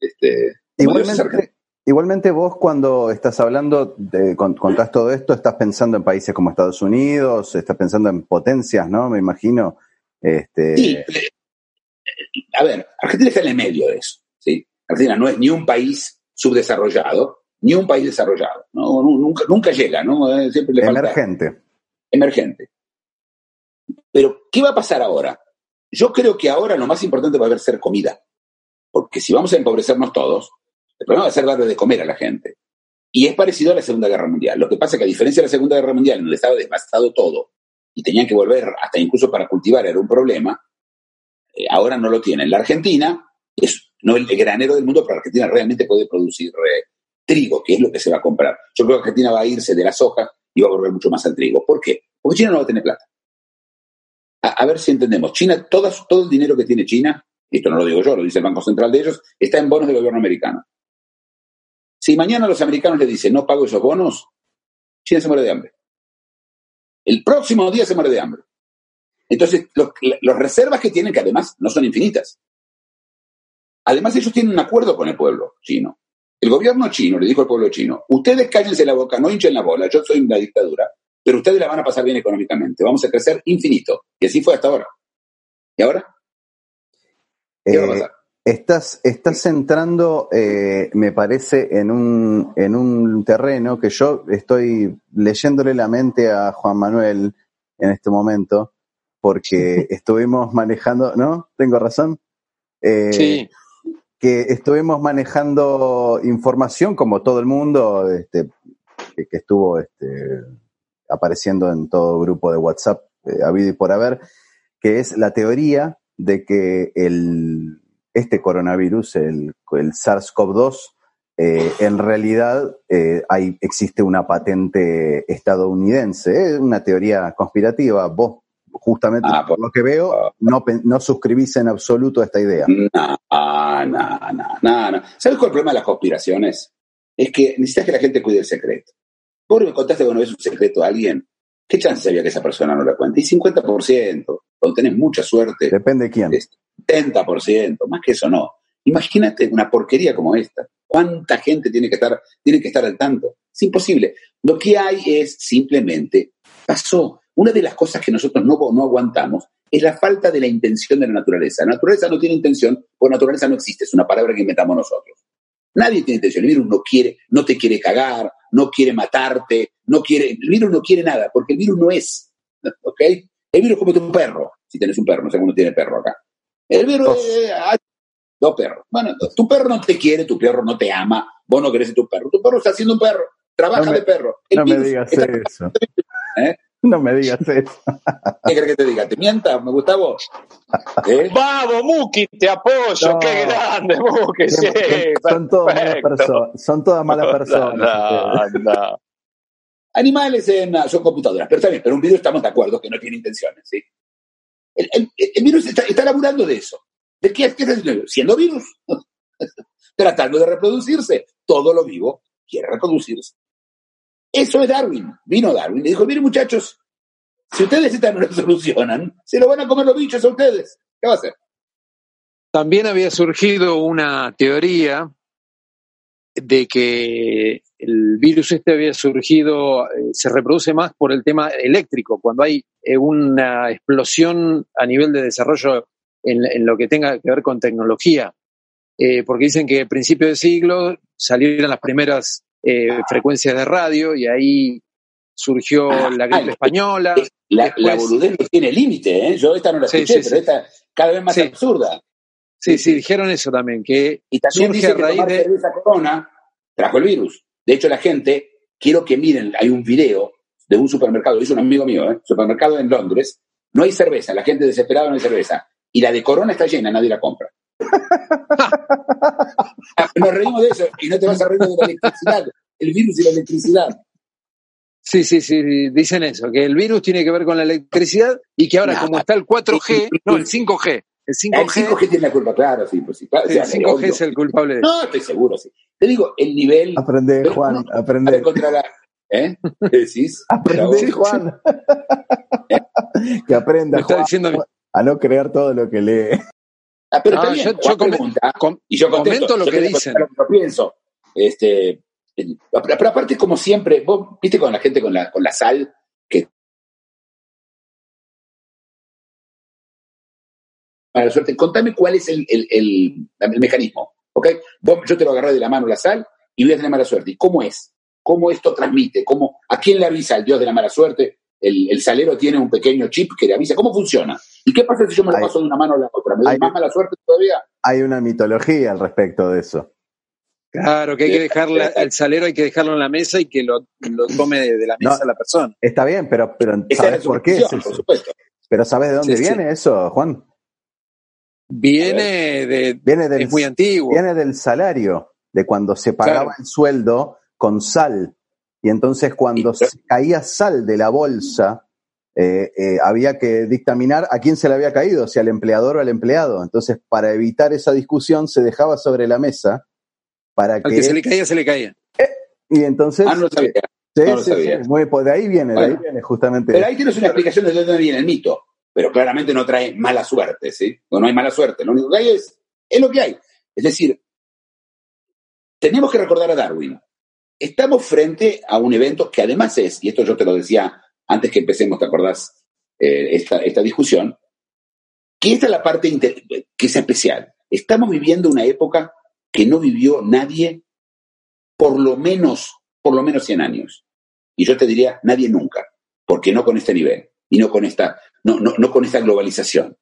Este, Igualmente. Igualmente vos cuando estás hablando, de, con- contás todo esto, estás pensando en países como Estados Unidos, estás pensando en potencias, ¿no? Me imagino. Este, Sí, eh, a ver, Argentina está en el medio de eso. ¿sí? Argentina no es ni un país subdesarrollado, ni un país desarrollado. ¿no? Nu- Nunca, nunca llega, ¿no? Eh, Siempre le falta emergente. emergente. Pero, ¿qué va a pasar ahora? Yo creo que ahora lo más importante va a ser comida. Porque si vamos a empobrecernos todos, el problema va a ser darle de comer a la gente. Y es parecido a la Segunda Guerra Mundial. Lo que pasa es que a diferencia de la Segunda Guerra Mundial, donde estaba devastado todo y tenían que volver hasta incluso para cultivar era un problema, eh, ahora no lo tienen. La Argentina es no el granero del mundo, pero Argentina realmente puede producir eh, trigo, que es lo que se va a comprar. Yo creo que Argentina va a irse de la soja y va a volver mucho más al trigo. ¿Por qué? Porque China no va a tener plata. A, ver si entendemos. China, todo el dinero que tiene China, esto no lo digo yo, lo dice el Banco Central de ellos, está en bonos del gobierno americano. Si mañana los americanos le dicen no pago esos bonos, China se muere de hambre. El próximo día se muere de hambre. Entonces, los, los reservas que tienen, que además no son infinitas. Además, ellos tienen un acuerdo con el pueblo chino. El gobierno chino le dijo al pueblo chino, ustedes cállense la boca, no hinchen la bola, yo soy una dictadura, pero ustedes la van a pasar bien económicamente, vamos a crecer infinito. Y así fue hasta ahora. ¿Y ahora? ¿Qué va a Eh, pasar? Estás, estás entrando, eh, me parece, en un, en un terreno que yo estoy leyéndole la mente a Juan Manuel en este momento, porque <laughs> estuvimos manejando, ¿no? ¿Tengo razón? Eh, Sí, que estuvimos manejando información como todo el mundo este, que, que estuvo este, apareciendo en todo grupo de WhatsApp eh, habido y por haber, que es la teoría de que el, este coronavirus, el, el SARS-CoV-2, eh, en realidad eh, hay, existe una patente estadounidense, es una teoría conspirativa. Vos, justamente, Ah, por lo que veo, no, no suscribís en absoluto a esta idea. No, no, no, no, no. ¿Sabes cuál es el problema de las conspiraciones? Es que necesitas que la gente cuide el secreto. Vos me contaste cuando ves un secreto a alguien, ¿qué chance había que esa persona no la cuente? Y 50%, cuando tenés mucha suerte, Depende de quién. es 70%, más que eso no. Imagínate una porquería como esta. ¿Cuánta gente tiene que estar, tiene que estar al tanto? Es imposible. Lo que hay es simplemente, pasó. Una de las cosas que nosotros no, no aguantamos es la falta de la intención de la naturaleza. La naturaleza no tiene intención, porque naturaleza no existe, es una palabra que inventamos nosotros. Nadie tiene intención. El virus no quiere, no te quiere cagar, no quiere matarte, no quiere, el virus no quiere nada, porque el virus no es. <laughs> ¿Ok? El virus como tu perro, si tienes un perro, no sé cómo tiene perro acá. El virus Dos. eh, ah, dos perros. Bueno, tu perro no te quiere, tu perro no te ama, vos no querés ser tu perro. Tu perro está haciendo un perro, trabaja No me- de perro. El No me digas está- eso. <laughs> ¿Eh? <laughs> No me digas eso. ¿Qué crees que te diga? ¿Te mienta, me Gustavo? ¿Eh? Vamos, Muki, te apoyo, No. qué grande, Muki, sí. son todas malas personas. Son todas malas personas. No, no. Animales en, ah, son computadoras, pero también, pero un virus estamos de acuerdo que no tiene intenciones, ¿sí? El, el- el virus está, está laburando de eso. ¿De qué, qué está haciendo? Siendo virus, <laughs> tratando de reproducirse. Todo lo vivo quiere reproducirse. Eso es Darwin. Vino Darwin y dijo, miren muchachos, si ustedes esta no lo solucionan, se lo van a comer los bichos a ustedes. ¿Qué va a hacer? también había surgido una teoría de que el virus este había surgido, eh, se reproduce más por el tema eléctrico, cuando hay eh, una explosión a nivel de desarrollo en, en lo que tenga que ver con tecnología. Eh, porque dicen que a principios de siglo salieron las primeras eh, frecuencias de radio y ahí surgió Ah, la ah, gripe española. La, Después- la boludez no tiene límite, ¿eh? Yo esta no la Sí, escuché, sí, pero sí. esta cada vez más absurda. Sí, sí, dijeron eso también, que Y también surge dice a que raíz tomar de... cerveza corona trajo el virus. De hecho, la gente, quiero que miren, hay un video de un supermercado, lo hizo un amigo mío, ¿eh? supermercado en Londres, no hay cerveza, la gente desesperada no hay cerveza. Y la de corona está llena, nadie la compra. <laughs> Nos reímos de eso y no te vas a reír de la electricidad, el virus y la electricidad. Sí, sí, sí, dicen eso, que el virus tiene que ver con la electricidad y que ahora como está el 4G, no, el 5G, El El 5G, 5G tiene la culpa, claro, sí, pues sí. claro, el o sea, 5G obvio. es el culpable de No, estoy seguro, sí. Te digo, el nivel. Aprende, Pero Juan, no, aprende. contra la. ¿Eh? ¿Qué decís? Aprende. Juan. <laughs> que aprenda, me está Juan, diciendo a no creer todo lo que lee. Ah, pero No, está bien, yo- pregunta, Com- y yo contesto, comento lo yo que dicen. lo que yo pienso. Este, el- pero, pero aparte, como siempre, vos viste con la gente con la, con la sal, que mala suerte. Contame cuál es el, el, el- el mecanismo, ¿ok? Vos- yo te lo agarré de la mano la sal y voy a tener mala suerte. ¿Y cómo es? ¿Cómo esto transmite? ¿Cómo, ¿A quién le avisa el dios de la mala suerte? El, el salero tiene un pequeño chip que le avisa. ¿Cómo funciona? ¿Y qué pasa si yo me lo Hay- paso de una mano a la otra? ¿Me doy más mala suerte todavía? Hay una mitología al respecto de eso. Claro, que hay que dejarla, al salero hay que dejarlo en la mesa y que lo, lo tome de, de la mesa No. la persona. Está bien, pero, pero ¿sabes por qué es eso? por supuesto. Pero ¿sabes de dónde Sí, sí. viene eso, Juan? Viene de. Viene del, Es muy antiguo. viene del salario, de cuando se pagaba Claro. el sueldo con sal. Y entonces cuando se caía sal de la bolsa, eh, eh, había que dictaminar a quién se le había caído, si al empleador o al empleado. Entonces, para evitar esa discusión, se dejaba sobre la mesa para Al que... que se le caía, se le caía. Y entonces... Ah, no lo sabía. sí, no lo sí, sabía. sí, muy- pues de ahí viene, de ahí viene justamente... Pero ahí tienes una explicación de dónde viene el mito. Pero claramente no trae mala suerte, ¿sí? O no hay mala suerte. Lo único que hay es, es lo que hay. Es decir, tenemos que recordar a Darwin. Estamos frente a un evento que además es, y esto yo te lo decía antes que empecemos, ¿te acordás? Eh, esta, esta discusión, que esta es la parte que es especial. Estamos viviendo una época que no vivió nadie por lo menos, por lo menos 100 años. Y yo te diría, nadie nunca, porque no con este nivel y no con esta, no, no, no con esta globalización.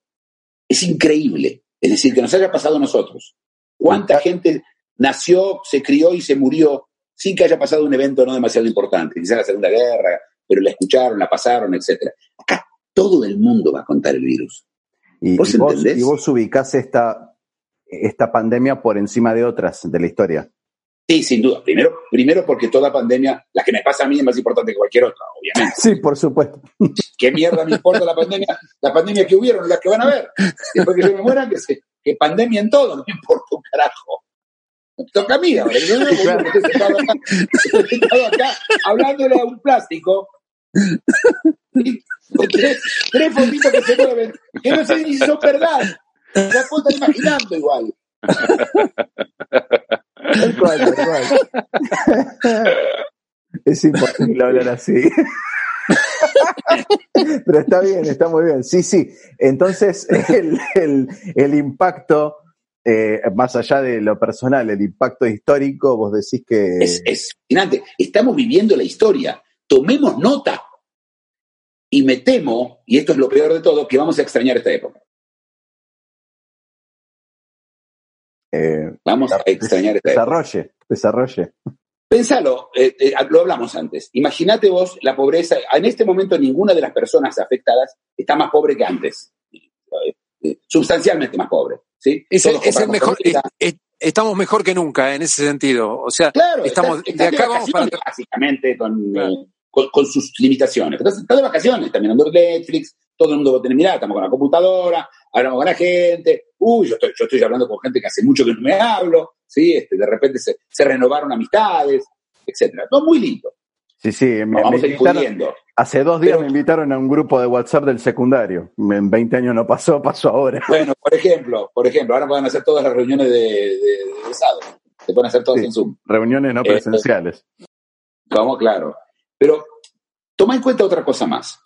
Es increíble, es decir, que nos haya pasado a nosotros. ¿Cuánta gente nació, se crió y se murió sin que haya pasado un evento no demasiado importante? Quizá la Segunda Guerra, pero la escucharon, la pasaron, etcétera. Acá todo el mundo va a contar el virus. Y, ¿Vos y vos, entendés? y vos ubicás esta, esta pandemia por encima de otras de la historia. Sí, sin duda. Primero, primero porque toda pandemia, la que me pasa a mí es más importante que cualquier otra, obviamente. Sí, por supuesto. ¿Qué mierda me importa la pandemia? La pandemia que hubieron, las que van a ver. Después que yo me muera, que, se, que pandemia en todo, no me importa un carajo. Toca a mí ahora. <laughs> Yo no, Claro. acá, acá hablándole a un plástico. tres, tres fotitos que se mueven, que no sé ni si son verdad. La puedo estar imaginando igual. Cual, cual. Es imposible hablar así. Pero está bien, está muy bien. Sí, sí. Entonces, el, el- el impacto, eh, más allá de lo personal, el impacto histórico, vos decís que... Es, es fascinante. Estamos viviendo la historia. Tomemos nota. Y me temo, y esto es lo peor de todo, que vamos a extrañar esta época. eh, Vamos a extrañar esta época. desarrolle, desarrolle. Pensalo, eh, eh, lo hablamos antes. Imagínate vos la pobreza. En este momento ninguna de las personas afectadas está más pobre que antes. Sustancialmente más pobre. ¿Sí? Es el, Todos es el compramos mejor. comida. es- es- estamos mejor que nunca en ese sentido. O sea, Claro, estamos de acá vamos para vacaciones, básicamente con, Claro. eh, con, con sus limitaciones. Estás de vacaciones, estás mirando Netflix, todo el mundo va a tener mirada, estamos con la computadora, hablamos con la gente, uy, yo estoy, yo estoy hablando con gente que hace mucho que no me hablo, ¿sí? Este, de repente se, se renovaron amistades, etcétera. Todo muy lindo. Sí, sí. Me, vamos me a ir invitaron- pudiendo. hace dos días Pero- me invitaron a un grupo de WhatsApp del secundario. En 20 años no pasó, pasó ahora. Bueno, por ejemplo, por ejemplo, ahora pueden hacer todas las reuniones de, de, de egresados. Se pueden hacer todas Sí. en Zoom. Reuniones no Eh, presenciales. Vamos, claro. Pero toma en cuenta otra cosa más.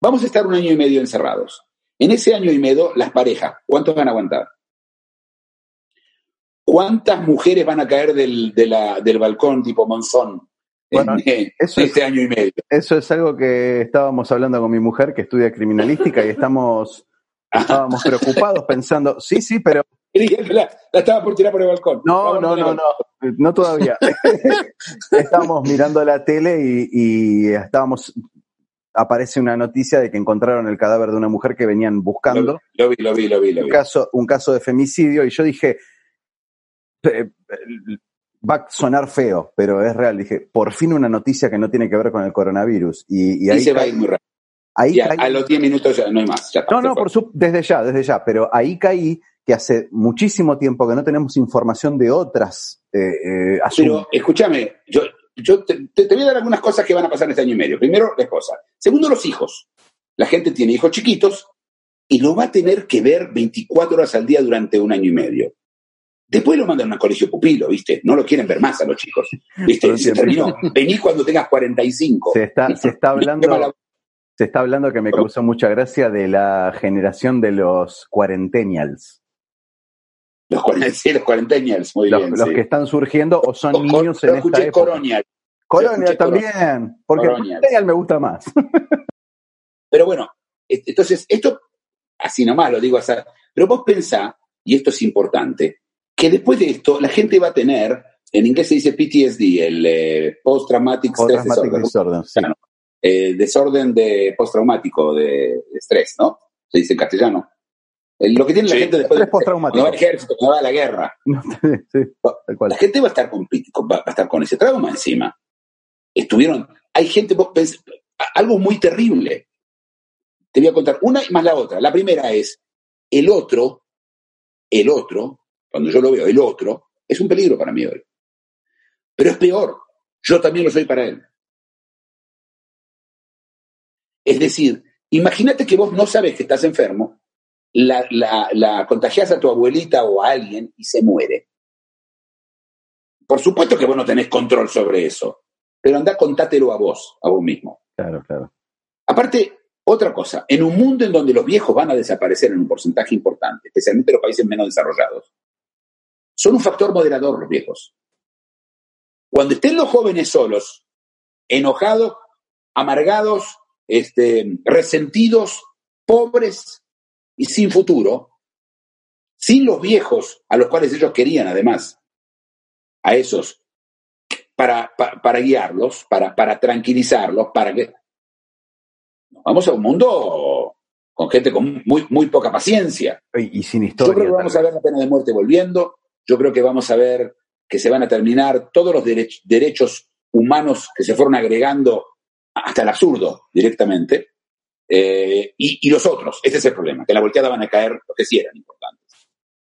Vamos a estar un año y medio encerrados. En ese año y medio, las parejas, ¿cuántos van a aguantar? ¿Cuántas mujeres van a caer del, de la- del balcón tipo Monzón Bueno, <laughs> eh, eso en es- este año y medio? Eso es algo que estábamos hablando con mi mujer que estudia criminalística y estamos <laughs> estábamos preocupados pensando, sí, sí, pero <laughs> La, la estaba por tirar por el balcón. no, no, no, no, no todavía. estábamos mirando la tele y, y estábamos aparece una noticia de que encontraron el cadáver de una mujer que venían buscando. Lo vi, lo vi, lo vi, lo un vi. caso, un caso de femicidio y yo dije, eh, va a sonar feo, pero es real. Dije, por fin una noticia que no tiene que ver con el coronavirus. Y, y Y ahí se va a ir muy rápido. Ahí Ya, caí- a los 10 minutos ya no hay más. ya no, no, por su, desde ya, desde ya, pero ahí caí que hace muchísimo tiempo que no tenemos información de otras eh, eh. Pero escúchame, yo, yo te, te- te voy a dar algunas cosas que van a pasar en este año y medio. Primero, la esposa. Segundo, los hijos. La gente tiene hijos chiquitos y lo va a tener que ver 24 horas al día durante un año y medio. Después lo mandan a un colegio pupilo, ¿viste? No lo quieren ver más a los chicos. ¿Viste? Se terminó. Vení cuando tengas 45. Se está, se está hablando, se está hablando que me causó mucha gracia de la generación de los cuarentenials. Los, sí, los cuarentenials, muy Los, bien. los sí. que están surgiendo o son niños en esta época. Coronial. Colonia escuché también, porque. Coronial me gusta más. Pero bueno, et- entonces, esto, así nomás lo digo, o sea, pero vos pensá, y esto es importante, que después de esto la gente va a tener, en inglés se dice PTSD, el eh, Post Traumatic Stress Post-traumatic Disorder, disorder, sí. Claro. eh, desorden de postraumático de, estrés, ¿no? Se dice en castellano. Eh, lo que tiene la Sí, gente después de cuando va al ejército, cuando va a la guerra, No, <laughs> sí, la gente va a estar con, va a estar con ese trauma encima. Estuvieron, hay gente, algo muy terrible. Te voy a contar una y más la otra. La primera es, el otro, el otro, cuando yo lo veo, el otro, es un peligro para mí hoy. Pero es peor, yo también lo soy para él. Es decir, imagínate que vos no sabes que estás enfermo, la, la, la contagias a tu abuelita o a alguien y se muere. Por supuesto que vos no tenés control sobre eso, pero anda, contátelo a vos, a vos mismo. Claro, claro. Aparte, otra cosa, en un mundo en donde los viejos van a desaparecer en un porcentaje importante, especialmente los países menos desarrollados, son un factor moderador los viejos. Cuando estén los jóvenes solos, enojados, amargados, este, resentidos, pobres y sin futuro, sin los viejos a los cuales ellos querían además, a esos, para, pa- para guiarlos, para, para tranquilizarlos, para que... Vamos a un mundo con gente con muy, muy poca paciencia. Y, y sin Yo historia. creo que vamos a ver la pena de muerte volviendo. Yo creo que vamos a ver que se van a terminar todos los derech- derechos humanos que se fueron agregando hasta el absurdo directamente. Eh, y, y los otros, ese es el problema, que la volteada van a caer los que sí eran importantes.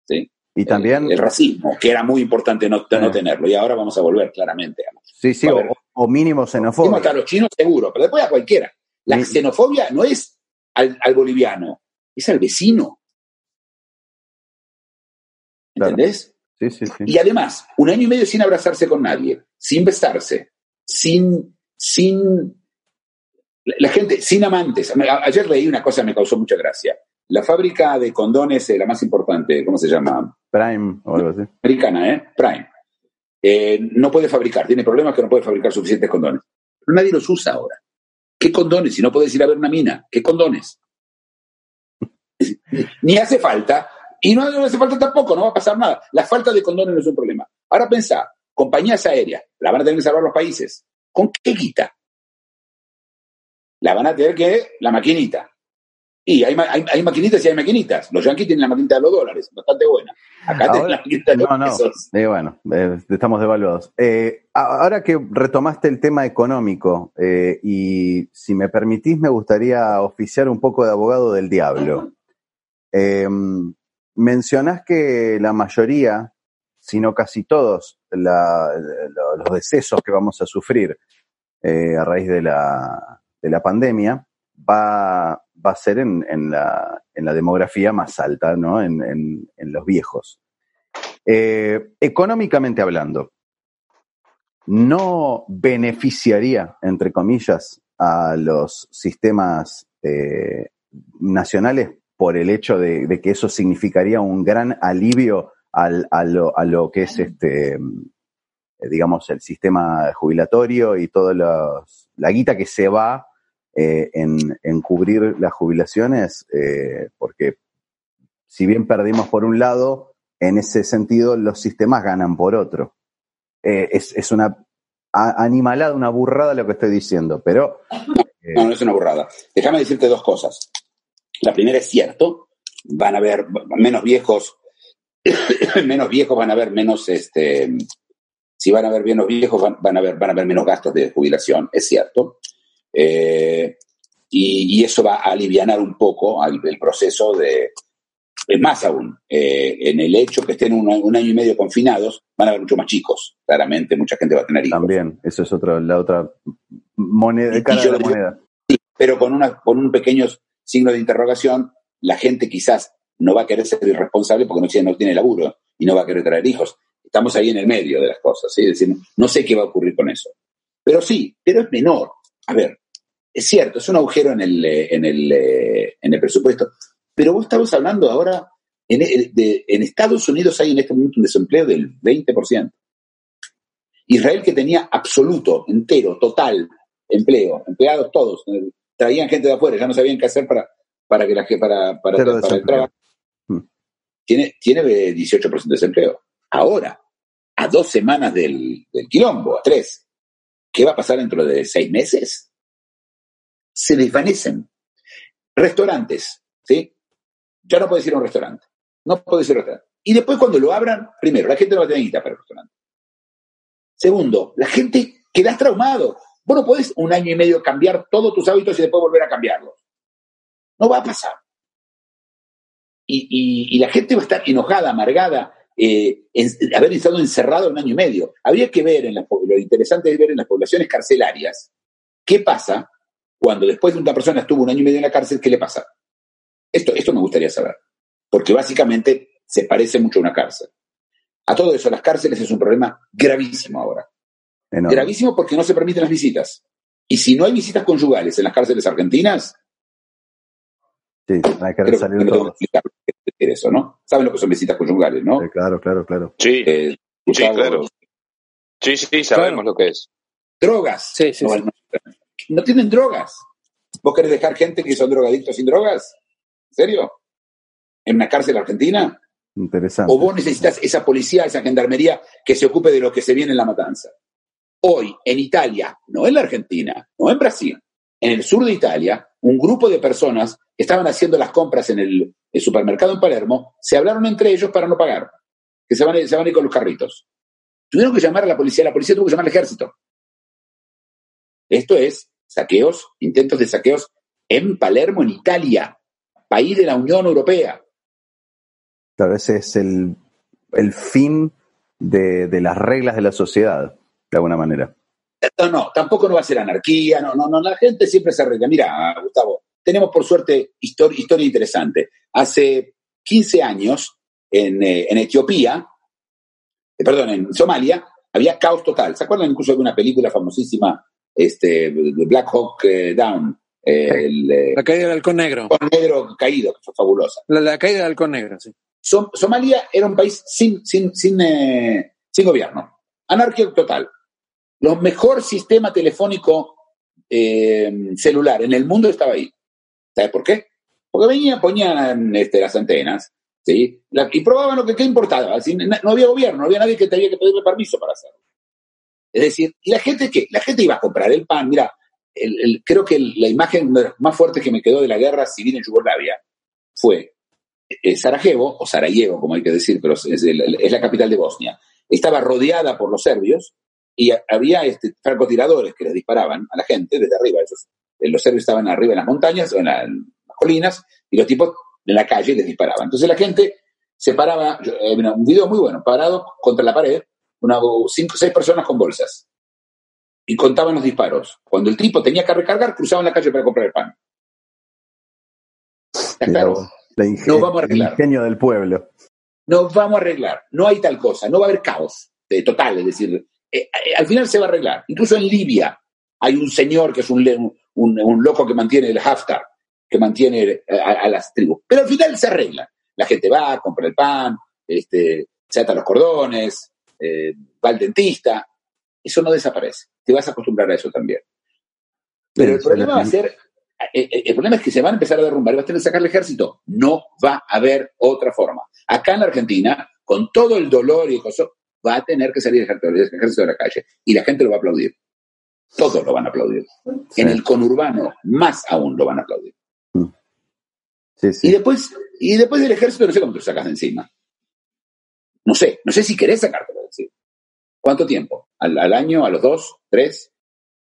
¿sí? Y también, El, el racismo, que era muy importante no, tenerlo, y ahora vamos a volver claramente. a- sí, sí, o, mínimo xenofobia. hasta a los chinos seguro, pero después a cualquiera. La Sí. xenofobia no es al, al boliviano, es al vecino. Claro. ¿Entendés? Sí, sí, sí. Y además, un año y medio sin abrazarse con nadie, sin besarse, sin, sin, la gente, sin amantes. Ayer leí una cosa que me causó mucha gracia. La fábrica de condones, eh, la más importante, ¿cómo se llama? Prime o algo así. Americana, ¿eh? Prime. Eh, no puede fabricar, tiene problemas que no puede fabricar suficientes condones. Pero nadie los usa ahora. ¿Qué condones? Si no puedes ir a ver una mina, ¿qué condones? <laughs> Ni hace falta, y no, no hace falta tampoco, no va a pasar nada. La falta de condones no es un problema. Ahora pensá, compañías aéreas, la van a tener que salvar los países. ¿Con qué quita? La van a tener que, la maquinita. Y hay, hay, hay maquinitas y hay maquinitas. Los yanquis tienen la maquinita de los dólares, bastante buena. Acá tienen la maquinita de los No, no. pesos. Eh, bueno, eh, estamos devaluados. Eh, ahora que retomaste el tema económico, eh, y si me permitís, me gustaría oficiar un poco de abogado del diablo. Eh, mencionás que la mayoría, si no casi todos, los decesos que vamos a sufrir eh, a raíz de la, de la pandemia va, a ser en, en la, en la demografía más alta, ¿no? En los viejos. Eh, económicamente hablando, ¿no beneficiaría, entre comillas, a los sistemas eh, nacionales por el hecho de, que eso significaría un gran alivio al- a, lo, que es este, eh, digamos, el sistema jubilatorio y toda la guita que se va eh, en, cubrir las jubilaciones, eh, porque si bien perdimos por un lado, en ese sentido los sistemas ganan por otro. Es, es una animalada, una burrada lo que estoy diciendo, pero No, no es una burrada. Déjame decirte dos cosas. La primera es cierto, van a haber menos viejos, <coughs> menos viejos van a haber menos, este, si van a haber menos viejos van, van a haber, van a haber menos gastos de jubilación, es cierto. Eh, y, y eso va a aliviar un poco el, el proceso de... Más aún, eh, en el hecho que estén un, un, año y medio confinados, van a haber mucho más chicos. Claramente, mucha gente va a tener hijos. También, eso es otra, la otra moneda, cara de la moneda. Sí, pero con, una, con un pequeño signo de interrogación, la gente quizás no va a querer ser irresponsable porque no tiene, no tiene laburo y no va a querer traer hijos. Estamos ahí en el medio de las cosas, ¿sí? No sé qué va a ocurrir con eso. Pero sí, pero es menor. A ver, es cierto, es un agujero en el, en el, en el presupuesto. Pero vos estabas hablando ahora, en, de, en Estados Unidos hay en este momento un desempleo del 20%. Israel que tenía absoluto, entero, total empleo, empleados todos, traían gente de afuera, ya no sabían qué hacer para, para, que la, para, para, para, para el trabajo. Hmm. Tiene, tiene 18% de desempleo. Ahora, a dos semanas del, del quilombo, a tres, ¿qué va a pasar dentro de seis meses? Se desvanecen. Restaurantes, ¿sí? Ya no puedes ir a un restaurante. No puedes ir a un restaurante. Y después cuando lo abran, primero, la gente no va a tener guita para el restaurante. Segundo, la gente queda traumado. Vos no podés un año y medio cambiar todos tus hábitos y después volver a cambiarlos. No va a pasar. Y, la gente va a estar enojada, amargada, eh, haber estado encerrado un año y medio. Habría que ver, en lo interesante es ver en las poblaciones carcelarias, qué pasa cuando después de una persona estuvo un año y medio en la cárcel, ¿qué le pasa? Esto, esto me gustaría saber, porque básicamente se parece mucho a una cárcel. A todo eso, las cárceles es un problema gravísimo ahora. Enorme. Gravísimo porque no se permiten las visitas. Y si no hay visitas conyugales en las cárceles argentinas, Sí, hay que salir no eso, ¿no? Saben lo que son visitas conyugales, ¿no? Sí, claro, claro, claro. Sí, eh, sí, claro. Sí, sí, sabemos claro. lo que es. Drogas. Sí, sí, no, sí. No, no, tienen drogas. ¿Vos querés dejar gente que son drogadictos sin drogas? ¿En serio? ¿En una cárcel argentina? Interesante. ¿O vos necesitas esa policía, esa gendarmería que se ocupe de lo que se viene en la matanza? Hoy, en Italia, no en la Argentina, no en Brasil, en el sur de Italia, un grupo de personas que estaban haciendo las compras en el, supermercado en Palermo se hablaron entre ellos para no pagar, que se van, se van a ir con los carritos. Tuvieron que llamar a la policía, la policía tuvo que llamar al ejército. Esto es saqueos, intentos de saqueos en Palermo, en Italia, país de la Unión Europea. Tal vez es el, fin de las reglas de la sociedad, de alguna manera. No, no, tampoco no va a ser anarquía, no, no, no, la gente siempre se arregla. Mira, Gustavo, tenemos por suerte historia, historia interesante. Hace 15 años, en, eh, en Etiopía, eh, perdón, en Somalia, había caos total. ¿Se acuerdan incluso de una película famosísima, este, Black Hawk eh, Down? El, la caída del halcón negro. Halcón negro caído, que fue fabulosa. La, la caída del halcón negro, sí. Som Somalia era un país sin, sin, sin, eh, sin gobierno. Anarquía total. Los mejor sistema telefónico eh, celular en el mundo estaba ahí. ¿Sabes por qué? Porque venían, ponían este, las antenas, y probaban lo que qué importaba. Así, no había gobierno, no había nadie que tenía que pedirle permiso para hacerlo. Es decir, ¿y la gente qué? La gente iba a comprar el pan. Mira, creo que la imagen más fuerte que me quedó de la guerra civil en Yugoslavia fue eh, Sarajevo, o Sarajevo, como hay que decir, pero es la capital de Bosnia. Estaba rodeada por los serbios y había este, francotiradores que les disparaban a la gente desde arriba. Esos, los serbios estaban arriba en las montañas o en, la, en, las colinas y los tipos en la calle les disparaban. Entonces la gente se paraba, eh, un video muy bueno, parado contra la pared, una, cinco o seis personas con bolsas y contaban los disparos. Cuando el tipo tenía que recargar, cruzaban la calle para comprar el pan. ¿Está claro? La Nos vamos a arreglar. El ingenio del pueblo. Nos vamos a arreglar. No hay tal cosa. No va a haber caos de total. Es decir, eh, al final se va a arreglar. Incluso en Libia hay un señor que es un, un, un loco que mantiene el Haftar, que mantiene a, a, las tribus. Pero al final se arregla. La gente va, compra el pan, este, se ata los cordones, eh, va al dentista. Eso no desaparece. Te vas a acostumbrar a eso también. Pero el problema va a ser, el, el problema es que se van a empezar a derrumbar y va a tener que sacar el ejército. No va a haber otra forma. Acá en la Argentina, con todo el dolor y cosas, va a tener que salir el ejército de la calle y la gente lo va a aplaudir. Todos lo van a aplaudir. Sí. En el conurbano, más aún lo van a aplaudir. Sí, sí. Y, después, y después del ejército, no sé cómo te lo sacas de encima. No sé, no sé si querés sacártelo de encima. ¿Cuánto tiempo? ¿Al, ¿Al, año? ¿A los dos? ¿Tres?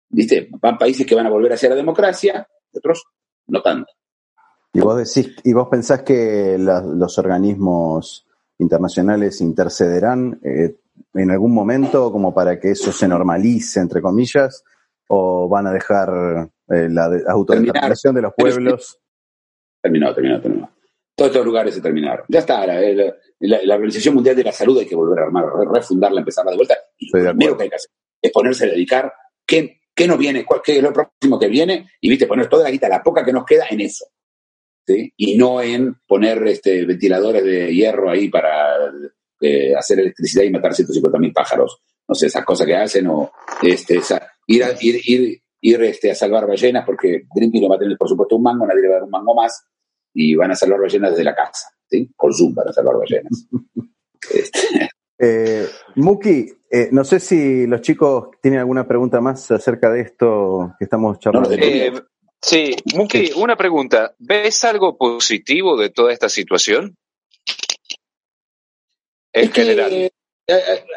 ¿Viste? Van países que van a volver hacia la democracia y otros no tanto. Y vos decís, y vos pensás que la- los organismos internacionales intercederán eh, en algún momento como para que eso se normalice, entre comillas, o van a dejar eh, la de- autodeterminación de los pueblos. Terminó, terminó, terminó. Todos estos lugares se terminaron. Ya está, la, la- la- Organización Mundial de la Salud hay que volver a armar, re- refundarla, empezarla de vuelta. Y lo primero que hay que hacer es ponerse a dedicar qué, qué nos viene, cuál, qué es lo próximo que viene, y viste, poner toda la guita, la poca que nos queda en eso. ¿Sí? Y no en poner este, ventiladores de hierro ahí para eh, hacer electricidad y matar 150 mil pájaros. No sé, esas cosas que hacen, o este, esa- ir, a, ir, ir, ir este, a salvar ballenas, porque Greenpeace no va a tener, por supuesto, un mango, nadie le va a dar un mango más, y van a salvar ballenas desde la casa, ¿sí? Por Zoom van a salvar ballenas. <laughs> Este, Eh, Muki, eh, no sé si los chicos tienen alguna pregunta más acerca de esto que estamos charlando. No, Eh, sí, Muki, una pregunta. ¿Ves algo positivo de toda esta situación? En Es que, general. eh,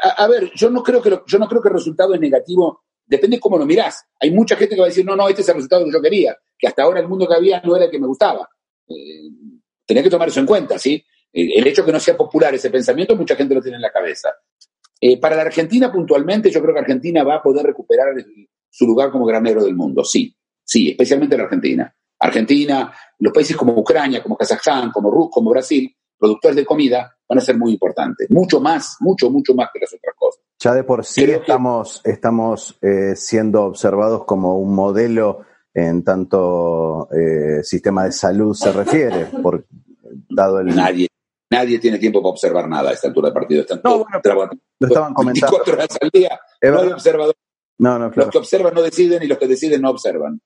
a, a ver, yo no creo que lo- yo no creo que el resultado es negativo. Depende cómo lo mirás. Hay mucha gente que va a decir, no, no, este es el resultado que yo quería, que hasta ahora el mundo que había no era el que me gustaba. Eh, tenés que tomar eso en cuenta, ¿sí? Eh, el hecho de que no sea popular ese pensamiento, mucha gente lo tiene en la cabeza. Eh, para la Argentina, puntualmente, yo creo que Argentina va a poder recuperar su lugar como granero del mundo, sí, sí, especialmente la Argentina. Argentina, los países como Ucrania, como Kazajstán, como Rus, como Brasil, productores de comida, van a ser muy importantes. Mucho más, mucho, mucho más que las otras cosas. Ya de por sí Creo que- estamos, estamos eh, siendo observados como un modelo en tanto eh, sistema de salud se refiere, por, dado el... Nadie, nadie tiene tiempo para observar nada a esta altura de partido. Están No, bueno, trabajando Lo estaban comentando. 24 horas al día. No hay observadores. No, no, Los que observan no deciden y los que deciden no observan.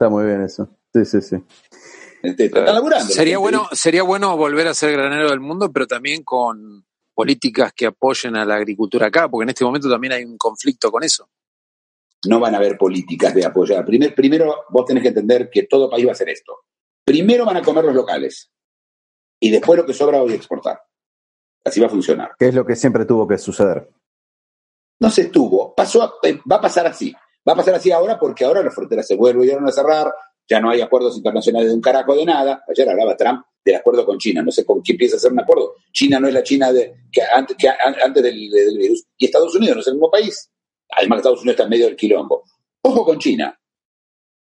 Está muy bien eso. Sí, sí, sí. Este, están laburando. Sería bueno, sería bueno volver a ser granero del mundo, pero también con políticas que apoyen a la agricultura acá, porque en este momento también hay un conflicto con eso. no van a haber políticas de apoyar. Primer- primero, vos tenés que entender que todo país va a hacer esto. Primero van a comer los locales y después lo que sobra voy a exportar. Así va a funcionar. Que es lo que siempre tuvo que suceder. No se estuvo, pasó, a- eh, va a pasar así. Va a pasar así ahora porque ahora las fronteras se vuelven a cerrar, ya no hay acuerdos internacionales de un carajo de nada. Ayer hablaba Trump del acuerdo con China, no sé con quién piensa hacer un acuerdo. China no es la China de, que antes, del, virus y Estados Unidos no es el mismo país. Además, Estados Unidos está en medio del quilombo. Ojo con China.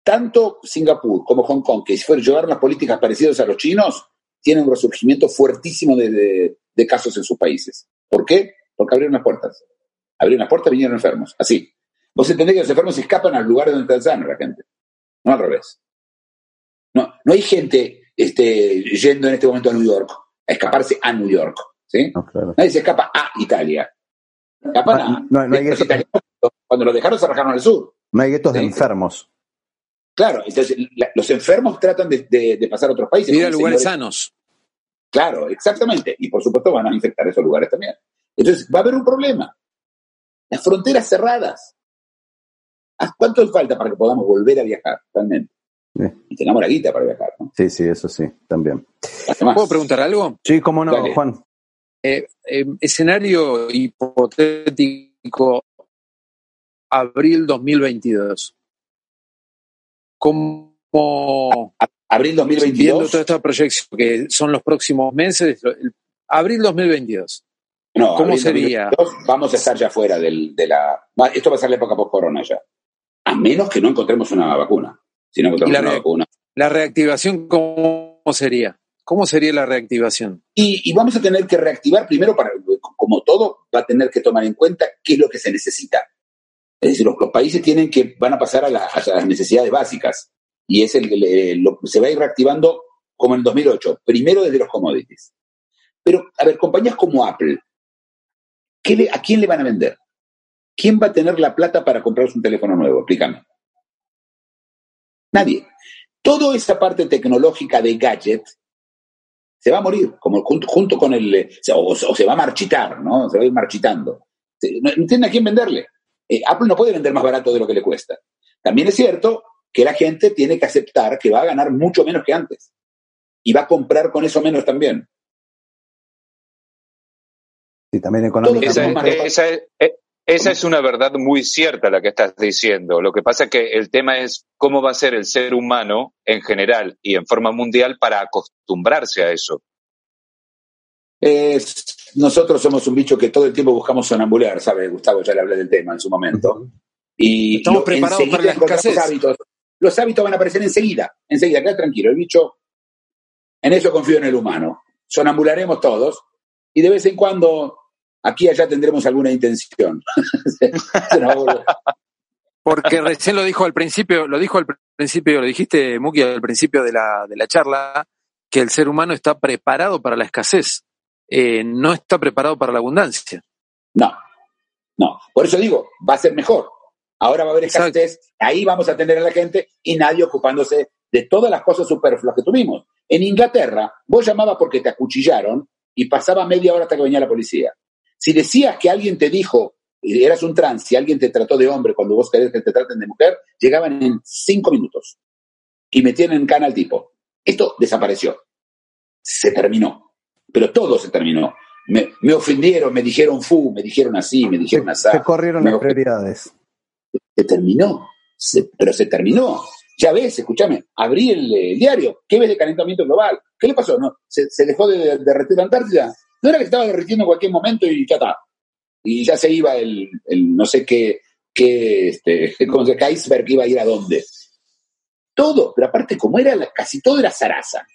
Tanto Singapur como Hong Kong, que si fueron llevar unas políticas parecidas a los chinos, tienen un resurgimiento fuertísimo de, de- casos en sus países. ¿Por qué? Porque abrieron las puertas. Abrieron las puertas, vinieron enfermos. Así. Vos entendés que los enfermos escapan al lugar donde está sano la gente. No al revés. No, no hay gente este, yendo en este momento a New York, a escaparse a New York. ¿sí? No, claro. Nadie se escapa a Italia. Escapan Ah, a. no, no hay los eso. italianos, cuando los dejaron, se rajaron al sur. No hay guetos de enfermos. Claro, entonces la- los enfermos tratan de, de- de pasar a otros países. Ir a lugares señores- sanos. Claro, exactamente. Y por supuesto van a infectar esos lugares también. Entonces va a haber un problema. Las fronteras cerradas. ¿A ¿Cuánto falta para que podamos volver a viajar realmente? Sí. Y tengamos la guita para viajar, ¿no? Sí, sí, eso sí, también. Además, ¿Puedo preguntar algo? Sí, cómo no, Dale. Juan. Eh, eh, escenario hipotético, abril 2022. ¿Cómo, abril viendo 2022. toda esta proyección, que son los próximos meses, el- abril 2022? No, ¿Cómo abril sería? 2022, vamos a estar ya fuera del, de la. Esto va a ser la época post-corona ya. A menos que no encontremos una vacuna. Si no encontramos una vacuna. ¿La reactivación cómo sería? ¿Cómo sería la reactivación? Y, y vamos a tener que reactivar primero, para, como todo, va a tener que tomar en cuenta qué es lo que se necesita. Es decir, los, los países tienen que, van a pasar a, la- a las necesidades básicas. Y es el, el- lo- se va a ir reactivando como en el 2008. Primero desde los commodities. Pero, a ver, compañías como Apple, ¿qué le- ¿a quién le van a vender? ¿Quién va a tener la plata para comprarse un teléfono nuevo? Explícame. Nadie. Toda esa parte tecnológica de gadget se va a morir, como junto, junto con el. eh, O, o se va a marchitar, ¿no? Se va a ir marchitando. No, no tiene a quién venderle. Eh, Apple no puede vender más barato de lo que le cuesta. También es cierto que la gente tiene que aceptar que va a ganar mucho menos que antes. Y va a comprar con eso menos también. Sí, también económicamente. Esa, esa es, eh, Esa es una verdad muy cierta la que estás diciendo. Lo que pasa es que el tema es cómo va a ser el ser humano en general y en forma mundial para acostumbrarse a eso. Es- nosotros somos un bicho que todo el tiempo buscamos sonambular, ¿sabe? Gustavo ya le hablé del tema en su momento. Y Estamos lo- preparados para la escasez. hábitos. Los hábitos van a aparecer enseguida, enseguida, queda tranquilo. El bicho, en eso confío en el humano. Sonambularemos todos y de vez en cuando aquí y allá tendremos alguna intención. <laughs> Porque recién lo dijo al principio, lo dijo al principio, lo dijiste, Muki, al principio de la, de la charla, que el ser humano está preparado para la escasez, eh, no está preparado para la abundancia. No, no. Por eso digo, va a ser mejor. Ahora va a haber Exacto. escasez, ahí vamos a tener a la gente y nadie ocupándose de todas las cosas superfluas que tuvimos. En Inglaterra, vos llamabas porque te acuchillaron y pasaba media hora hasta que venía la policía. Si decías que alguien te dijo, eras un trans, y alguien te trató de hombre cuando vos querés que te traten de mujer, llegaban en cinco minutos y metían en cana al tipo. Esto desapareció. Se terminó. Pero todo se terminó. Me, me ofendieron, me dijeron fu, me dijeron así, me dijeron así. Se corrieron las prioridades. se terminó, Se- pero se terminó. Ya ves, escúchame, abrí el, diario, ¿qué ves de calentamiento global? ¿Qué le pasó? ¿No? ¿Se, se dejó de, de derretir la Antártida? ¿No era que estaba derritiendo en cualquier momento y ya está? Y ya se iba el, el no sé qué, qué este, <laughs> como se qué iceberg iba a ir a dónde. Todo, pero aparte, como era, la- casi todo era zaraza.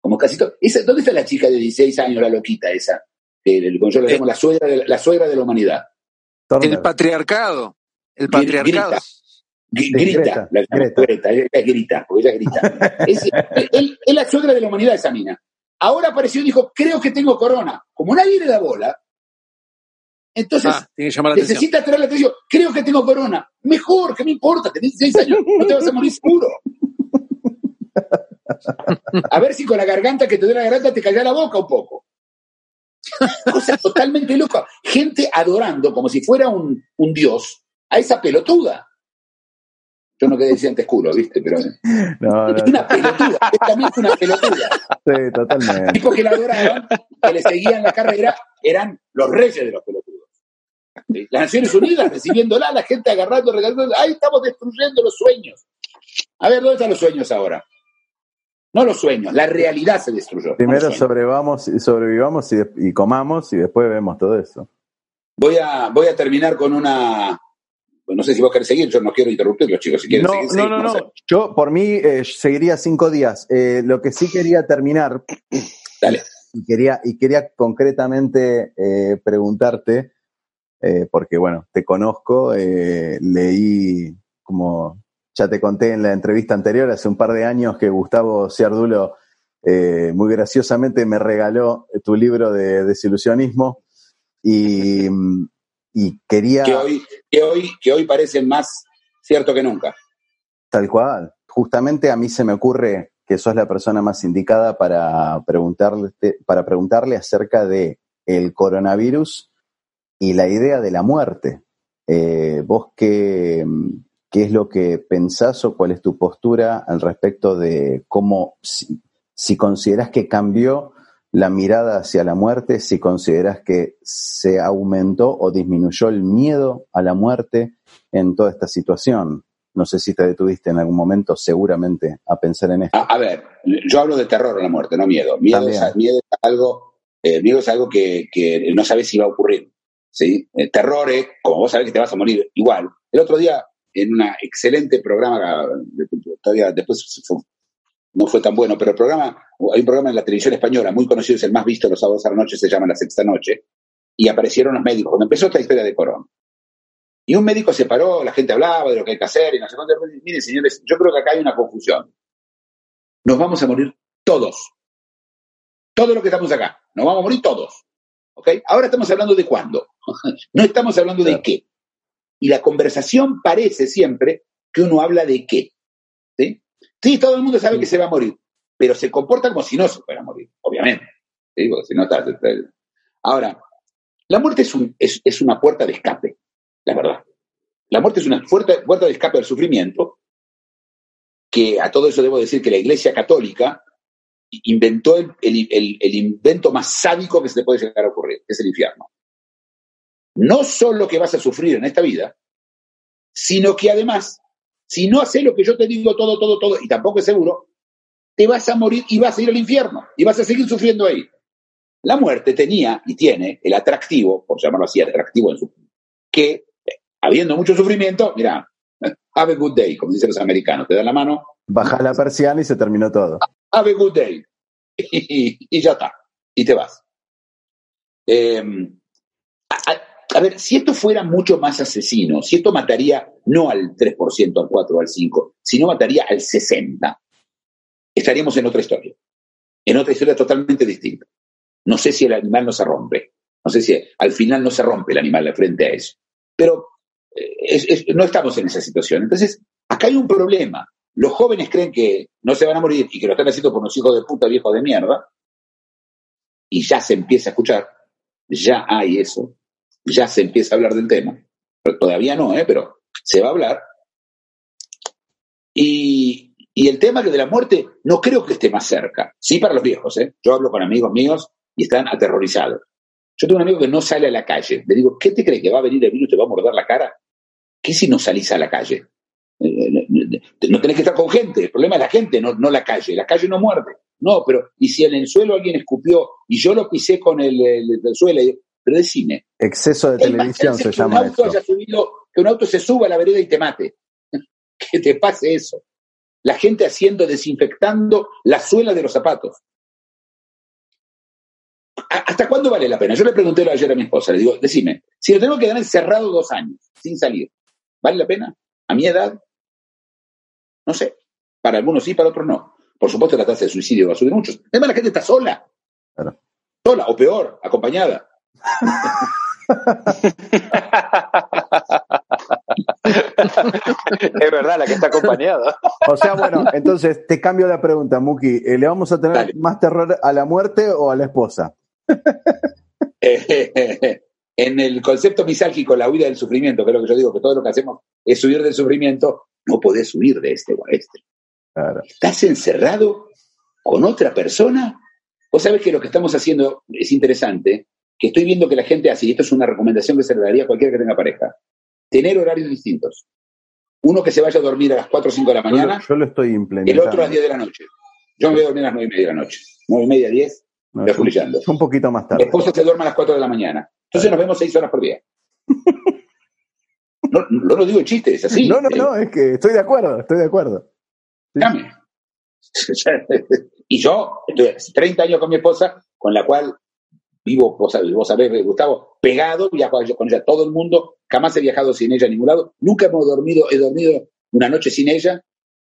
Como casi todo. Esa, ¿Dónde está la chica de 16 años, la loquita esa? Que el- como yo le Eh. llamo la suegra de la, la suegra de la humanidad. El patriarcado, el Grita. patriarcado. Gr- Sí, grita, Greta, la grita, porque ella grita. <laughs> es, él- es la suegra de la humanidad esa mina. Ahora apareció y dijo, creo que tengo corona. Como nadie le da bola, entonces Ah, necesita traer la atención. Creo que tengo corona. Mejor, que me importa, tenés 16 años, no te vas a morir seguro. <laughs> A ver si con la garganta que te dé la garganta te calla la boca un poco. Cosa totalmente loca. Gente adorando como si fuera un, un dios a esa pelotuda. Yo no quedé decir antes culo, ¿viste? Pero <laughs> es No, no, una pelotuda. Es también una pelotuda. sí, totalmente. tipos que la adoraban, que le seguían la carrera, eran los reyes de los pelotudos. Las Naciones Unidas recibiéndola, la gente agarrando, regalando, ahí estamos destruyendo los sueños. A ver, ¿dónde están los sueños ahora? No los sueños, la realidad se destruyó. Primero los sobrevivamos, sobrevivamos y, y comamos y después vemos todo eso. Voy a, voy a terminar con una. No sé si vos querés seguir, yo no quiero interrumpirlos, chicos. Si quieren No, seguir, no, no, no. Yo por mí eh, seguiría cinco días. Eh, lo que sí quería terminar Dale. y quería, y quería concretamente eh, preguntarte, porque bueno, te conozco, leí, como ya te conté en la entrevista anterior, hace un par de años que Gustavo Ciardulo eh, muy graciosamente me regaló tu libro de desilusionismo y, y quería... Que, hoy, que, hoy, que hoy parecen más cierto que nunca. Tal cual. Justamente a mí se me ocurre que sos la persona más indicada para preguntarle, para preguntarle acerca de el coronavirus y la idea de la muerte. Eh, ¿Vos qué, qué es lo que pensás o cuál es tu postura al respecto de cómo, si, si que cambió la mirada hacia la muerte, si considerás que se aumentó o disminuyó el miedo a la muerte en toda esta situación? No sé si te detuviste en algún momento, seguramente, a pensar en esto. A, a ver, yo hablo de terror a la muerte, no miedo. Miedo, es, miedo es algo, eh, miedo es algo que, que no sabes si va a ocurrir. ¿sí? Eh, terror es, como vos sabés que te vas a morir, igual. El otro día, en un excelente programa, todavía después no fue tan bueno, pero el programa, hay un programa en la televisión española muy conocido, es el más visto los sábados a la noche, se llama La Sexta Noche, y aparecieron los médicos. Cuando empezó esta historia de Corona. Y un médico se paró, la gente hablaba de lo que hay que hacer, y no sé cuánto. Miren, señores, yo creo que acá hay una confusión. Nos vamos a morir todos. Todos los que estamos acá. Nos vamos a morir todos. ¿Ok? Ahora estamos hablando de cuándo. <laughs> no estamos hablando de qué. Y la conversación parece siempre que uno habla de qué. ¿Sí? Todo el mundo sabe que se va a morir, pero se comporta como si no se fuera a morir, obviamente. Si no está- está- Ahora, la muerte es, un- es- es una puerta de escape, la verdad. La muerte es una puerta, puerta de escape al sufrimiento, que a todo eso debo decir que la Iglesia Católica inventó el, el- el- el invento más sádico que se le puede llegar a ocurrir, que es el infierno. no solo que vas a sufrir en esta vida, sino que además, si no haces lo que yo te digo todo, todo, todo, y tampoco es seguro, te vas a morir y vas a ir al infierno y vas a seguir sufriendo ahí. La muerte tenía y tiene el atractivo, por llamarlo así, atractivo en su que habiendo mucho sufrimiento, mira, <laughs> have a good day, como dicen los americanos, te dan la mano. Baja la persiana y se terminó todo. Have a good day. <laughs> Y, ya está. Y te vas. Eh, a, ver, si esto fuera mucho más asesino, si esto mataría no al 3%, al 4, al 5, sino mataría al 60%, estaríamos en otra historia. En otra historia totalmente distinta. No sé si el animal no se rompe. No sé si al final no se rompe el animal frente a eso. Pero eh, no estamos en esa situación. Entonces, acá hay un problema. Los jóvenes creen que no se van a morir y que lo están haciendo por unos hijos de puta viejos de mierda. Y ya se empieza a escuchar. Ya hay eso. Ya se empieza a hablar del tema. Pero todavía no, ¿eh? pero se va a hablar. Y, y el tema de la muerte no creo que esté más cerca. Sí para los viejos. ¿eh? Yo hablo con amigos míos y están aterrorizados. Yo tengo un amigo que no sale a la calle. Le digo, ¿qué te crees que va a venir el virus y te va a morder la cara? ¿Qué si no salís a la calle? Eh, eh, no tenés que estar con gente. El problema es la gente, no, no la calle. La calle no muerde. No, pero ¿y si en el suelo alguien escupió y yo lo pisé con el, suelo? Pero decime. Exceso de televisión se llama. Un auto que un auto se suba a la vereda y te mate. <laughs> que te pase eso. La gente haciendo, desinfectando la suela de los zapatos. ¿Hasta cuándo vale la pena? Yo le pregunté ayer a mi esposa, le digo, decime, si lo tengo que quedar encerrado dos años, sin salir, ¿vale la pena? ¿A mi edad? No sé. Para algunos sí, para otros no. Por supuesto, la tasa de suicidio va a subir mucho. Además, la gente está sola. Sola, o peor, acompañada. Es verdad, la que está acompañada. O sea, bueno, entonces te cambio la pregunta, Muki. ¿Le vamos a tener más terror a la muerte o a la esposa? <laughs> en el concepto misálgico, la huida del sufrimiento, que es lo que yo digo, que todo lo que hacemos es huir del sufrimiento, no podés huir de este o a este. Estás encerrado con otra persona. Vos sabés que lo que estamos haciendo es interesante, que estoy viendo que la gente hace, y esto es una recomendación que se le daría a cualquiera que tenga pareja, tener horarios distintos. Uno que se vaya a dormir a las 4 o 5 de la mañana. Yo lo, estoy implementando. El otro a las 10 de la noche. Yo me voy a dormir a las 9 y media de la noche. 9 y media, 10, no, Un poquito más tarde. Mi esposa se duerme a las 4 de la mañana. Entonces nos vemos 6 horas por día. <laughs> No, no lo digo en chiste, es así. No, no, no, es que estoy de acuerdo, estoy de acuerdo. Dame. <laughs> y yo estoy 30 años con mi esposa, con la cual vivo, vos sabés, vos sabés Gustavo, pegado, viajo con ella todo el mundo, jamás he viajado sin ella a ningún lado, nunca hemos dormido, he dormido una noche sin ella,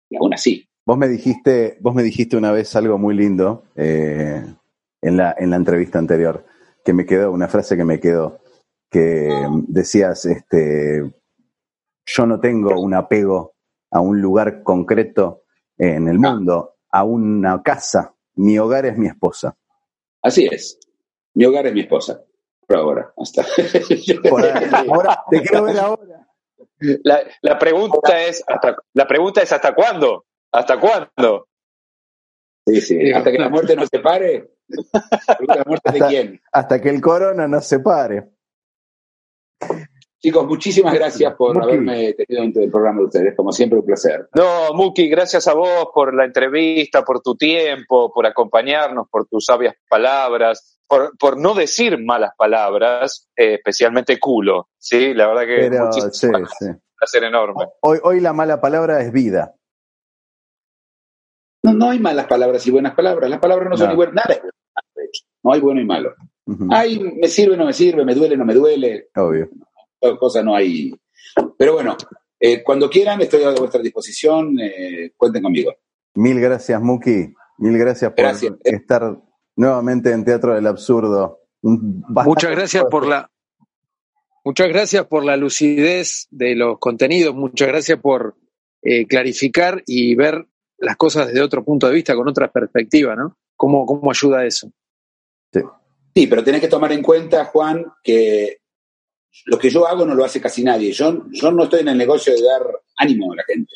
y aún así. Vos me dijiste, vos me dijiste una vez algo muy lindo eh, en, la, en la entrevista anterior, que me quedó, una frase que me quedó, que decías, este, yo no tengo un apego a un lugar concreto en el mundo, a una casa. Mi hogar es mi esposa. Así es. Mi hogar es mi esposa. Por ahora, hasta. <laughs> ahora, te quiero ver ahora. La, la, pregunta es hasta, la pregunta es ¿hasta cuándo? ¿Hasta cuándo? Sí, sí, hasta que la muerte nos separe. ¿La muerte hasta, de quién? Hasta que el corona nos separe. Chicos, muchísimas gracias por haberme tenido dentro del programa de ustedes. Como siempre, un placer. No, Muki, gracias a vos por la entrevista, por tu tiempo, por acompañarnos, por tus sabias palabras, por, por no decir malas palabras, eh, especialmente culo. Sí, la verdad que Pero, sí, sí. un placer enorme. Hoy, hoy la mala palabra es vida. No, no hay malas palabras y buenas palabras. Las palabras no, son ni buenas, nada No hay bueno y malo. Hay, me sirve, no me sirve, me duele, no me duele. Obvio cosa no hay. Pero bueno, eh, cuando quieran, estoy a vuestra disposición. Eh, cuenten conmigo. Mil gracias, Muki. Mil gracias por estar nuevamente en Teatro del Absurdo. Muchas gracias por la. Muchas gracias por la lucidez de los contenidos, muchas gracias por eh, clarificar y ver las cosas desde otro punto de vista, con otra perspectiva, ¿no? ¿Cómo, cómo ayuda eso? Sí. sí, pero tenés que tomar en cuenta, Juan, que lo que yo hago no lo hace casi nadie. Yo, yo no estoy en el negocio de dar ánimo a la gente.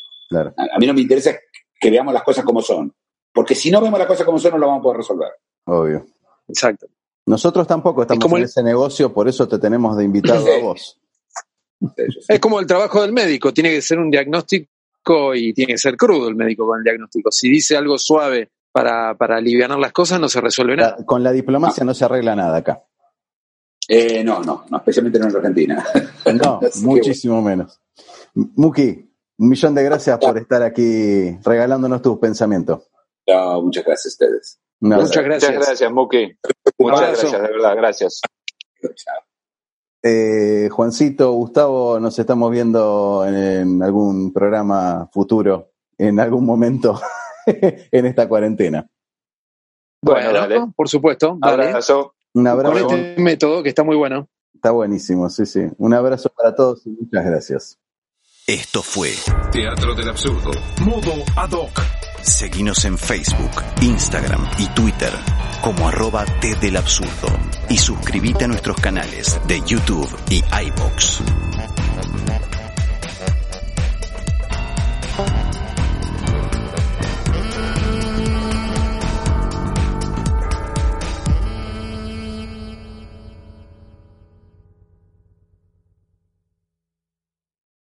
A, mí no me interesa que veamos las cosas como son. Porque si no vemos las cosas como son, no las vamos a poder resolver. Obvio. Exacto. Nosotros tampoco estamos en ese negocio, por eso te tenemos de invitado a <laughs> vos. Es como el trabajo del médico, tiene que ser un diagnóstico y tiene que ser crudo el médico con el diagnóstico. Si dice algo suave para, para aliviar las cosas, no se resuelve nada. con la diplomacia no. se arregla nada acá. Eh, no, no, especialmente no en Argentina. No, <laughs> muchísimo menos. Muki, un millón de gracias por estar aquí regalándonos tus pensamientos. No, muchas gracias a ustedes. Muchas gracias. Muchas gracias, Muki. Muchas gracias, de verdad, gracias. Eh, Juancito, Gustavo, nos estamos viendo en algún programa futuro, en algún momento <laughs> en esta cuarentena. Bueno, por supuesto. Abrazo. Un abrazo. Con este método que está muy bueno. Está buenísimo, sí, sí. Un abrazo para todos y muchas gracias. Esto fue Teatro del Absurdo, modo ad hoc. Seguinos en Facebook, Instagram y Twitter como arroba T del Absurdo y suscríbete a nuestros canales de YouTube y iBox.